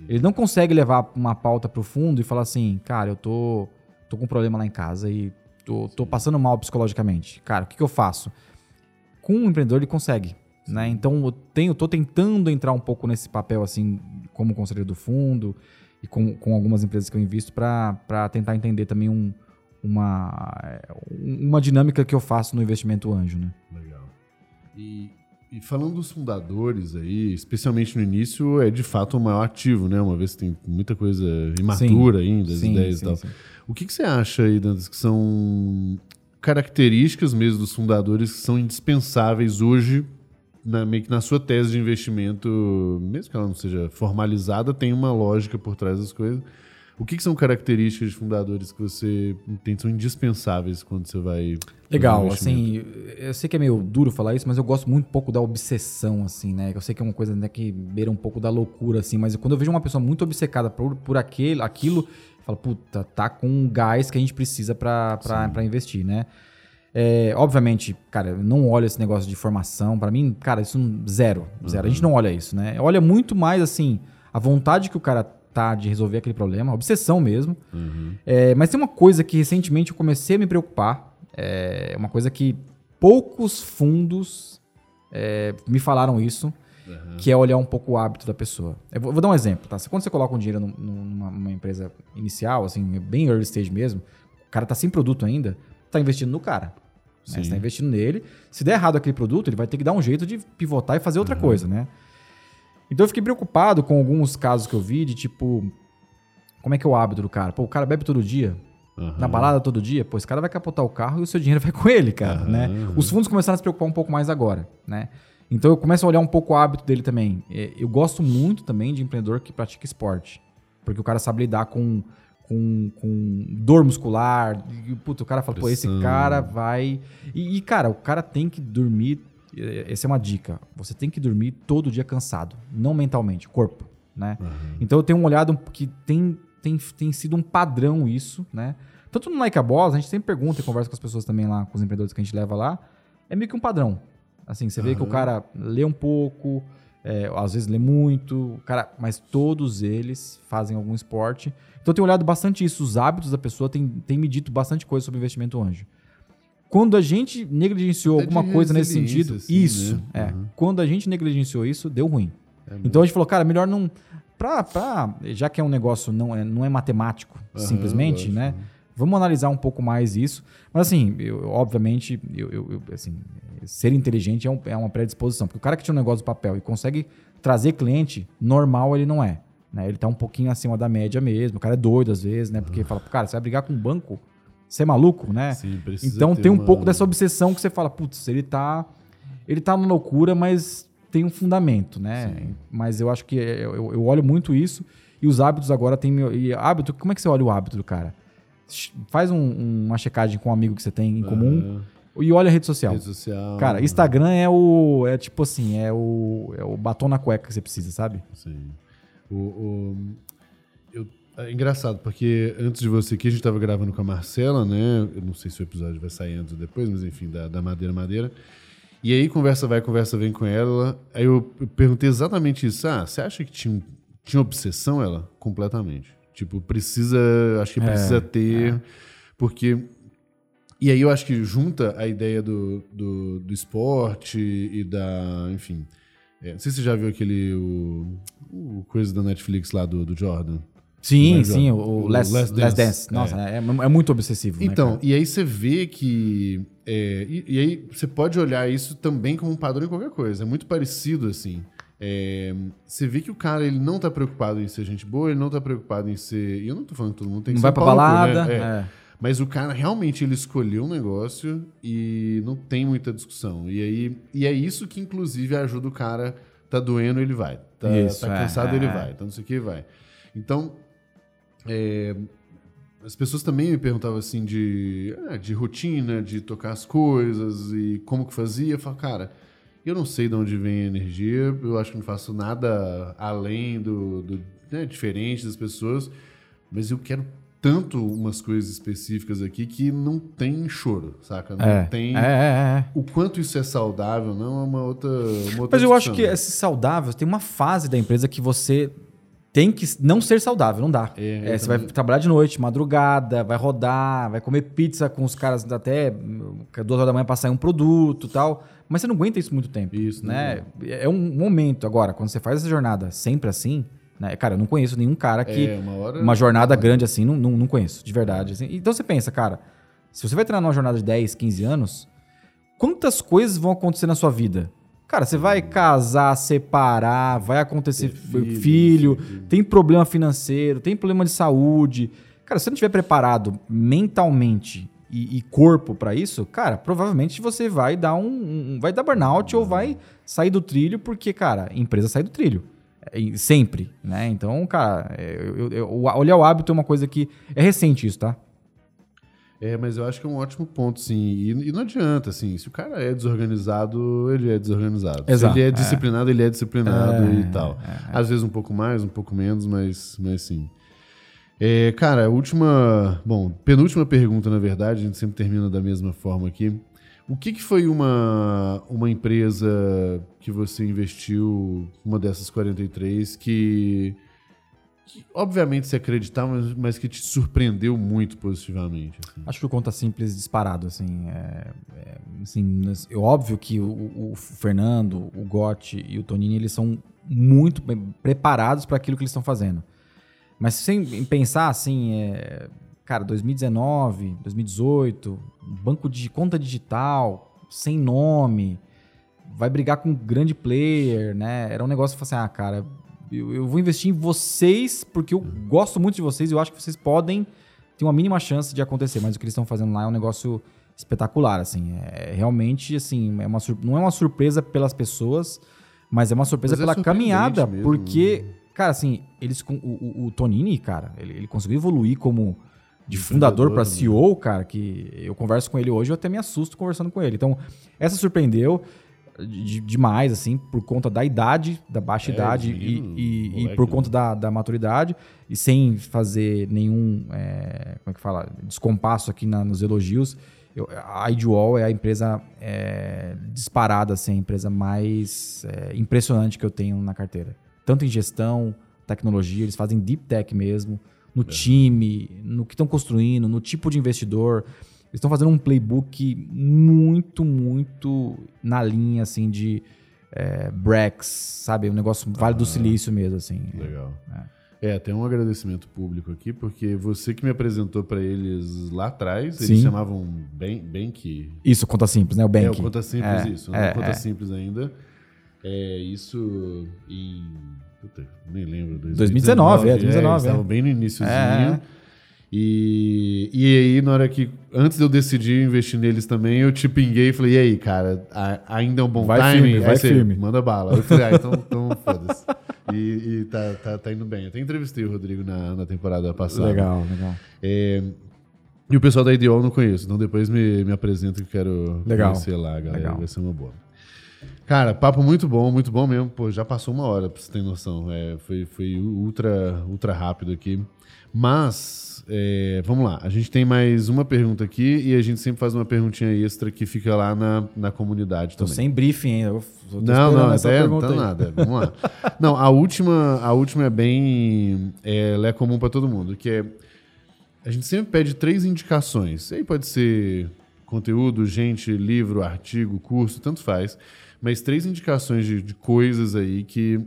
Ele não consegue levar uma pauta pro fundo e falar assim, cara, eu tô, tô com um problema lá em casa e tô, tô passando mal psicologicamente. Cara, o que, que eu faço? Com um empreendedor ele consegue. Né? Então eu tenho, tô tentando entrar um pouco nesse papel assim, como conselheiro do fundo. e com, com algumas empresas que eu invisto para tentar entender também um, uma, uma dinâmica que eu faço no investimento anjo, né? Legal. E, e falando dos fundadores aí, especialmente no início, é de fato o maior ativo, né? Uma vez que tem muita coisa imatura sim, ainda, as sim, ideias sim, e tal. O que, que você acha aí, Dantas, que são características mesmo dos fundadores que são indispensáveis hoje na, meio que na sua tese de investimento, mesmo que ela não seja formalizada, tem uma lógica por trás das coisas. O que, que são características de fundadores que você entende são indispensáveis quando você vai. Legal, assim, eu sei que é meio duro falar isso, mas eu gosto muito pouco da obsessão, assim, né? Eu sei que é uma coisa né, que beira um pouco da loucura, assim, mas quando eu vejo uma pessoa muito obcecada por, por aquele, aquilo, eu falo, puta, tá com um gás que a gente precisa para investir, né? É, obviamente, cara, eu não olho esse negócio de formação. para mim, cara, isso zero. Zero. Uhum. A gente não olha isso, né? Olha muito mais assim, a vontade que o cara tá de resolver aquele problema, obsessão mesmo. Uhum. É, mas tem uma coisa que recentemente eu comecei a me preocupar. É uma coisa que poucos fundos é, me falaram isso. Uhum. Que é olhar um pouco o hábito da pessoa. Eu vou, vou dar um exemplo, tá? Quando você coloca um dinheiro numa, numa empresa inicial, assim, bem early stage mesmo, o cara tá sem produto ainda, tá investindo no cara. Né? Você está investindo nele. Se der errado aquele produto, ele vai ter que dar um jeito de pivotar e fazer outra uhum. coisa, né? Então eu fiquei preocupado com alguns casos que eu vi de tipo. Como é que é o hábito do cara? Pô, o cara bebe todo dia, uhum. na balada todo dia, pô, esse cara vai capotar o carro e o seu dinheiro vai com ele, cara, uhum. né? Os fundos começaram a se preocupar um pouco mais agora, né? Então eu começo a olhar um pouco o hábito dele também. É, eu gosto muito também de empreendedor que pratica esporte, porque o cara sabe lidar com com, com dor muscular. E, puta, o cara fala, Pressão. pô, esse cara vai. E, e, cara, o cara tem que dormir. Essa é uma dica. Você tem que dormir todo dia cansado, não mentalmente, corpo, né? Uhum. Então eu tenho um olhado que tem, tem, tem sido um padrão isso, né? Tanto no Like a Boss, a gente sempre pergunta e conversa com as pessoas também lá, com os empreendedores que a gente leva lá. É meio que um padrão. Assim, você uhum. vê que o cara lê um pouco, é, às vezes lê muito, cara, mas todos eles fazem algum esporte. Então eu tenho olhado bastante isso, os hábitos da pessoa tem, tem me dito bastante coisa sobre investimento anjo. Quando a gente negligenciou Até alguma coisa nesse sentido, assim, isso, né? é. Uhum. Quando a gente negligenciou isso, deu ruim. É então a gente falou, cara, melhor não. Pra, pra, já que é um negócio não é, não é matemático, uhum, simplesmente, né? Vamos analisar um pouco mais isso. Mas assim, eu, obviamente, eu, eu, assim, ser inteligente é, um, é uma predisposição. Porque o cara que tinha um negócio de papel e consegue trazer cliente, normal ele não é. Né? Ele tá um pouquinho acima da média mesmo. O cara é doido às vezes, né? Porque fala, cara, você vai brigar com um banco? Você é maluco, né? Sim, então tem um uma... pouco dessa obsessão que você fala, putz, ele tá. Ele tá na loucura, mas tem um fundamento, né? Sim. Mas eu acho que é, eu, eu, olho muito isso. E os hábitos agora tem. E hábito, como é que você olha o hábito do cara? Faz um, uma checagem com um amigo que você tem em comum. E olha a rede social. Rede social. Cara, Instagram é o. É tipo assim, é o, é o batom na cueca que você precisa, sabe? Sim. O, o, é engraçado, porque antes de você aqui, a gente estava gravando com a Marcela, né? Eu não sei se o episódio vai sair antes ou depois, mas enfim, da, da Madeira Madeira. E aí, conversa vai, conversa vem com ela. Aí eu perguntei exatamente isso. Ah, você acha que tinha, tinha obsessão ela? Completamente. Tipo, precisa. Acho que precisa é, ter. É. Porque. E aí eu acho que junta a ideia do, do, do esporte e da. Enfim é, não sei se você já viu aquele. O, o coisa da Netflix lá do, do Jordan. Sim, sim, Jordan. o, o Last, Last, Dance. Last Dance. Nossa, é. É, é. muito obsessivo. Né, então, né, e aí você vê que. É, e, e, aí você pode olhar isso também como um padrão em qualquer coisa. É muito parecido assim. É, você vê que o cara ele não tá preocupado em ser gente boa, ele não tá preocupado em ser. E eu não tô falando que todo mundo tem que não ser. Não vai pra balada. Né? É. é. Mas o cara realmente ele escolheu um negócio e não tem muita discussão. E aí e é isso que inclusive ajuda o cara tá doendo, ele vai. Tá, Isso, tá é, cansado, é, ele é. vai. Então, não sei o que, vai. Então, é, as pessoas também me perguntavam assim de, ah, de rotina, de tocar as coisas e como que fazia. Eu falo, cara, eu não sei de onde vem a energia, eu acho que não faço nada além do, do né, diferente das pessoas, mas eu quero tanto umas coisas específicas aqui que não tem choro, saca? Não é, tem. É, é, é, o quanto isso é saudável, não é uma outra. Uma outra Mas eu acho que esse saudável tem uma fase da empresa que você tem que não ser saudável, não dá. É, é você vai trabalhar de noite, madrugada, vai rodar, vai comer pizza com os caras até duas horas da manhã para sair um produto tal. Mas você não aguenta isso muito tempo. Isso, né? É um momento. Agora, quando você faz essa jornada sempre assim, Né? Cara, eu não conheço nenhum cara que. É, uma hora- uma jornada grande assim, não, não, não conheço, de verdade. assim. Então você pensa, cara, se você vai treinar numa jornada de 10, 15 anos, quantas coisas vão acontecer na sua vida? Cara, você vai casar, separar, vai acontecer filho, filho, filho. tem problema financeiro, tem problema de saúde. Cara, se você não estiver preparado mentalmente e, e corpo pra isso, cara, provavelmente você vai dar um, um- vai dar burnout ou vai sair do trilho porque, cara, a empresa sai do trilho. É, Sempre, né? Então, cara, é, eu, eu, eu, olhar o hábito é uma coisa que é recente isso, tá? É, mas eu acho que é um ótimo ponto, sim. E, e não adianta, assim, se o cara é desorganizado, ele é desorganizado. Exato, Se ele é é. disciplinado, ele é disciplinado É, e tal. Às vezes um pouco mais, um pouco menos, mas, mas sim. É, cara, última. Bom, penúltima pergunta, na verdade, a gente sempre termina da mesma forma aqui. O que, que foi uma, uma empresa que você investiu, uma dessas 43, que, que obviamente se acreditar, mas, mas que te surpreendeu muito positivamente? assim? Acho que o Conta Simples disparado, assim, é, é, assim, é óbvio que o, o Fernando, o Gotti e o Tonini, eles são muito preparados para aquilo que eles estão fazendo. Mas sem em pensar, assim, é, cara, 2019, 2018, banco de conta digital, sem nome, vai brigar com um grande player, né? Era um negócio que assim, ah, cara, eu, eu vou investir em vocês porque eu gosto muito de vocês e eu acho que vocês podem ter uma mínima chance de acontecer, mas o que eles estão fazendo lá é um negócio espetacular, assim, é realmente, assim, é uma não é uma surpresa pelas pessoas, mas é uma surpresa Mas é pela surpreendente caminhada, mesmo, porque, né? cara, assim, eles, o, o, o Tonini, cara, ele, ele conseguiu evoluir como de fundador para também. CEO, cara, que eu converso com ele hoje, eu até me assusto conversando com ele. Então, essa surpreendeu de- demais, assim, por conta da idade, da baixa É, idade e, menino, e- e por né? conta da, da maturidade, e sem fazer nenhum, é, como é que fala, descompasso aqui na- nos elogios. Eu, a Ideal é a empresa é, disparada, assim, a empresa mais é, impressionante que eu tenho na carteira. Tanto em gestão, tecnologia, eles fazem deep tech mesmo, no time, no que estão construindo, no tipo de investidor. Eles estão fazendo um playbook muito, muito na linha, assim, de é, Brex, sabe? Um negócio Vale do Silício mesmo, assim. Legal. É, tem um agradecimento público aqui, porque você que me apresentou pra eles lá atrás, eles Sim. chamavam Ben- Bank. Isso, conta simples, né? O Bank. É, o Conta Simples, É, isso. Não é, é, Conta é. Simples ainda. É, isso em. Puta, nem lembro. 2019, é, 2019, eles estavam é. bem no iníciozinho. E, e aí, na hora que. Antes de eu decidir investir neles também, eu te pinguei e falei: e aí, cara, a- ainda é um bom Vai timing? firme, vai você, firme. Manda bala. Eu falei: ah, então, então foda-se. E, e tá, tá, tá indo bem. Eu até entrevistei o Rodrigo na, na temporada passada. Legal, legal. É, e o pessoal da Ideal eu não conheço, então depois me, me apresenta que eu quero Legal. conhecer lá, galera. Legal. Vai ser uma boa. Cara, papo muito bom, muito bom mesmo. Pô, já passou uma hora, pra você ter noção. É, foi, foi ultra, ultra rápido aqui. Mas, é, vamos lá. A gente tem mais uma pergunta aqui e a gente sempre faz uma perguntinha extra que fica lá na, na comunidade Tô também. sem briefing ainda. eu tô Não, não, essa até não tá aí. nada. Vamos lá. Não, a última, a última é bem. é, Ela é comum para todo mundo, que é. A gente sempre pede três indicações. Aí pode ser conteúdo, gente, livro, artigo, curso, tanto faz. Mas três indicações de, de coisas aí que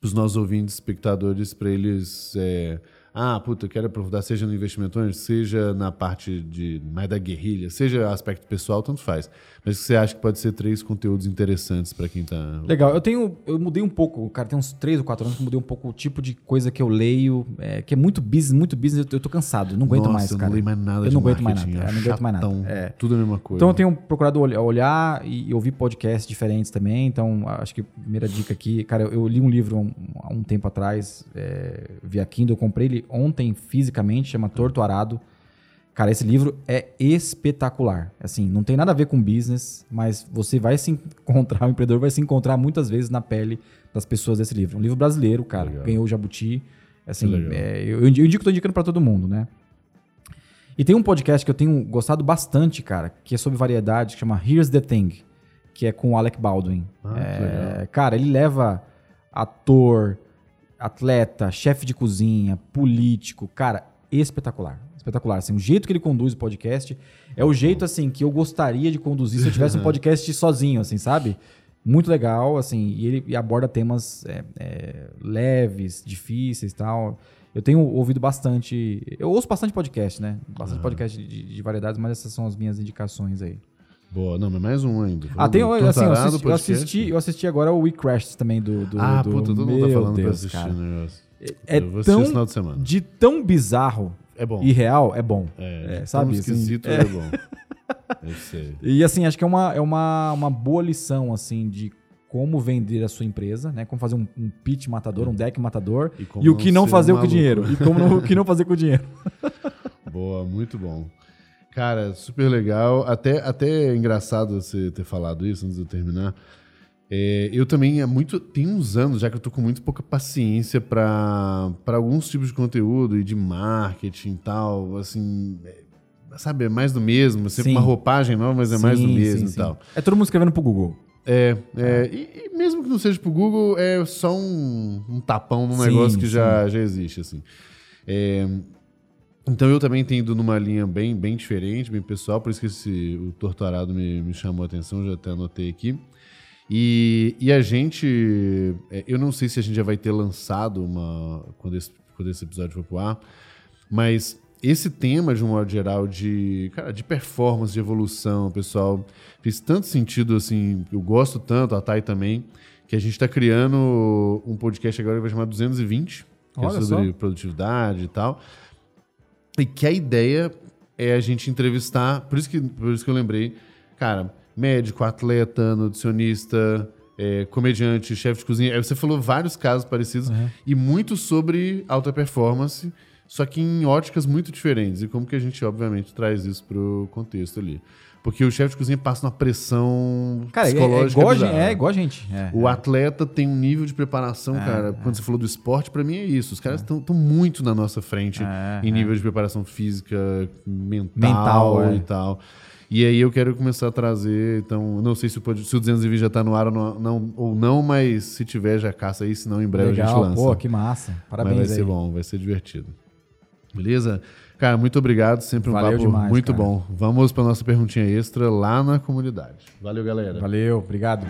os nossos ouvintes, espectadores, para eles. é, ah, puta, eu quero aprofundar, seja no investimento anjo, seja na parte de mais da guerrilha, seja aspecto pessoal, tanto faz. Mas você acha que pode ser três conteúdos interessantes para quem tá. Legal, eu tenho. Eu mudei um pouco, cara, tem uns 3 ou 4 anos que eu mudei um pouco o tipo de coisa que eu leio, é, que é muito business, muito business, eu, eu tô cansado, não aguento Nossa, mais, eu cara. não leio mais nada Eu não aguento mais nada, é eu não aguento mais nada, é. Tudo a mesma coisa. Então eu tenho procurado olh- olhar e ouvir podcasts diferentes também. Então, acho que a primeira dica aqui, cara, eu, eu li um livro há um, um tempo atrás, é, via Kindle, eu comprei ele ontem fisicamente, chama Torto Arado. Cara, esse livro é espetacular. Assim, não tem nada a ver com business, mas você vai se encontrar, o empreendedor vai se encontrar muitas vezes na pele das pessoas desse livro. Um livro brasileiro, cara, Legal. ganhou o Jabuti. Assim, é, eu, eu indico, tô indicando para todo mundo, né? E tem um podcast que eu tenho gostado bastante, cara, que é sobre variedade, que chama Here's the Thing, que é com o Alec Baldwin. Ah, É, cara, ele leva ator, atleta, chefe de cozinha, político, cara, espetacular. Espetacular. Assim, o jeito que ele conduz o podcast é o jeito assim que eu gostaria de conduzir se eu tivesse um podcast sozinho, assim, sabe? Muito legal, assim, e ele aborda temas é, é, leves, difíceis e tal. Eu tenho ouvido bastante. Eu ouço bastante podcast, né? Bastante podcast de, de variedades, mas essas são as minhas indicações aí. Boa, não, mas mais um ainda. Ah, tem, assim, eu assisti, eu assisti, eu assisti agora o We Crashed também do, do Ah, do, puta, todo mundo tá falando pra Deus, assistir cara. o negócio. É eu vou assistir tão, esse final de semana. de tão bizarro É bom. e real, é bom. É, é, sabe, Tão assim, esquisito, é. é bom. Eu sei. E assim, acho que é uma, é uma, uma boa lição, assim, de como vender a sua empresa, né? Como fazer um, um pitch matador, um deck matador. E E, o que não fazer um com o dinheiro. E como não- o que não fazer com o dinheiro. Boa, muito bom. Cara, super legal. Até, até é engraçado você ter falado isso antes de eu terminar. É, eu também há muito. Tem uns anos já que eu tô com muito pouca paciência para alguns tipos de conteúdo e de marketing e tal. Assim. é, sabe, é mais do mesmo. É sempre Sim. uma roupagem nova, mas é mais do Sim, mesmo sim, e sim. tal. É todo mundo escrevendo pro Google. É, é, E, e mesmo que não seja pro Google, é só um, um tapão num Sim, negócio que sim. já, já existe, assim. É, então eu também tenho ido numa linha bem, bem diferente, bem pessoal, por isso que esse, o Torturado me, me chamou a atenção, já até anotei aqui. E, e a gente, é, eu não sei se a gente já vai ter lançado uma, quando esse, quando esse episódio for pro ar, mas esse tema, de um modo geral, de, cara, de performance, de evolução, pessoal, fez tanto sentido, assim, eu gosto tanto, a Thay também, que a gente está criando um podcast agora que vai chamar 220, que Olha é sobre só. produtividade e tal. E que a ideia é a gente entrevistar, por isso que, por isso que eu lembrei, cara, médico, atleta, nutricionista, é, comediante, chefe de cozinha. Aí você falou vários casos parecidos Uhum. e muito sobre alta performance, só que em óticas muito diferentes. E como que a gente, obviamente, traz isso pro contexto ali. Porque o chefe de cozinha passa uma pressão Cara, é, é, psicológica igual a gente, bizarra. é igual a gente. É, O é. atleta tem um nível de preparação, cara. Quando você falou do esporte, pra mim é isso. Os caras estão muito na nossa frente É, em é. nível de preparação física, mental, Mental, é. e tal. E aí eu quero começar a trazer, então, não sei se o, se o 220 já tá no ar ou não, não- ou não, mas se tiver, já caça aí, senão em breve a gente Legal, lança. pô, que massa. mas Parabéns vai aí. ser bom, vai ser divertido. Beleza? Cara, muito obrigado, sempre um Valeu papo demais, muito cara. bom. Vamos pra nossa perguntinha extra lá na comunidade. Valeu, galera. Valeu, obrigado.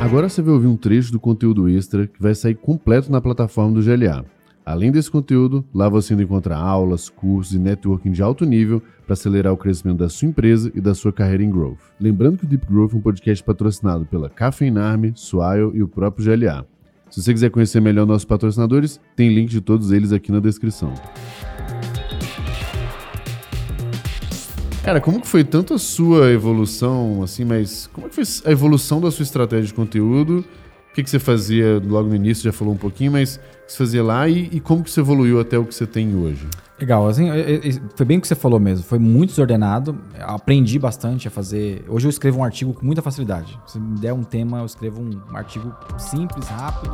Agora você vai ouvir um trecho do conteúdo extra que vai sair completo na plataforma do GLA. Além desse conteúdo, lá você ainda encontra aulas, cursos e networking de alto nível para acelerar o crescimento da sua empresa e da sua carreira em growth. Lembrando que o Deep Growth é um podcast patrocinado pela Cafeinarme, Swile e o próprio GLA. Se você quiser conhecer melhor nossos patrocinadores, tem link de todos eles aqui na descrição. Cara, como que foi tanto a sua evolução, assim, mas como que foi a evolução da sua estratégia de conteúdo? O que, que você fazia logo no início, já falou um pouquinho, mas o que você fazia lá e, e como que você evoluiu até o que você tem hoje? Legal, assim, foi bem o que você falou mesmo. Foi muito desordenado. Aprendi bastante a fazer. Hoje eu escrevo um artigo com muita facilidade. Se me der um tema, eu escrevo um artigo simples, rápido.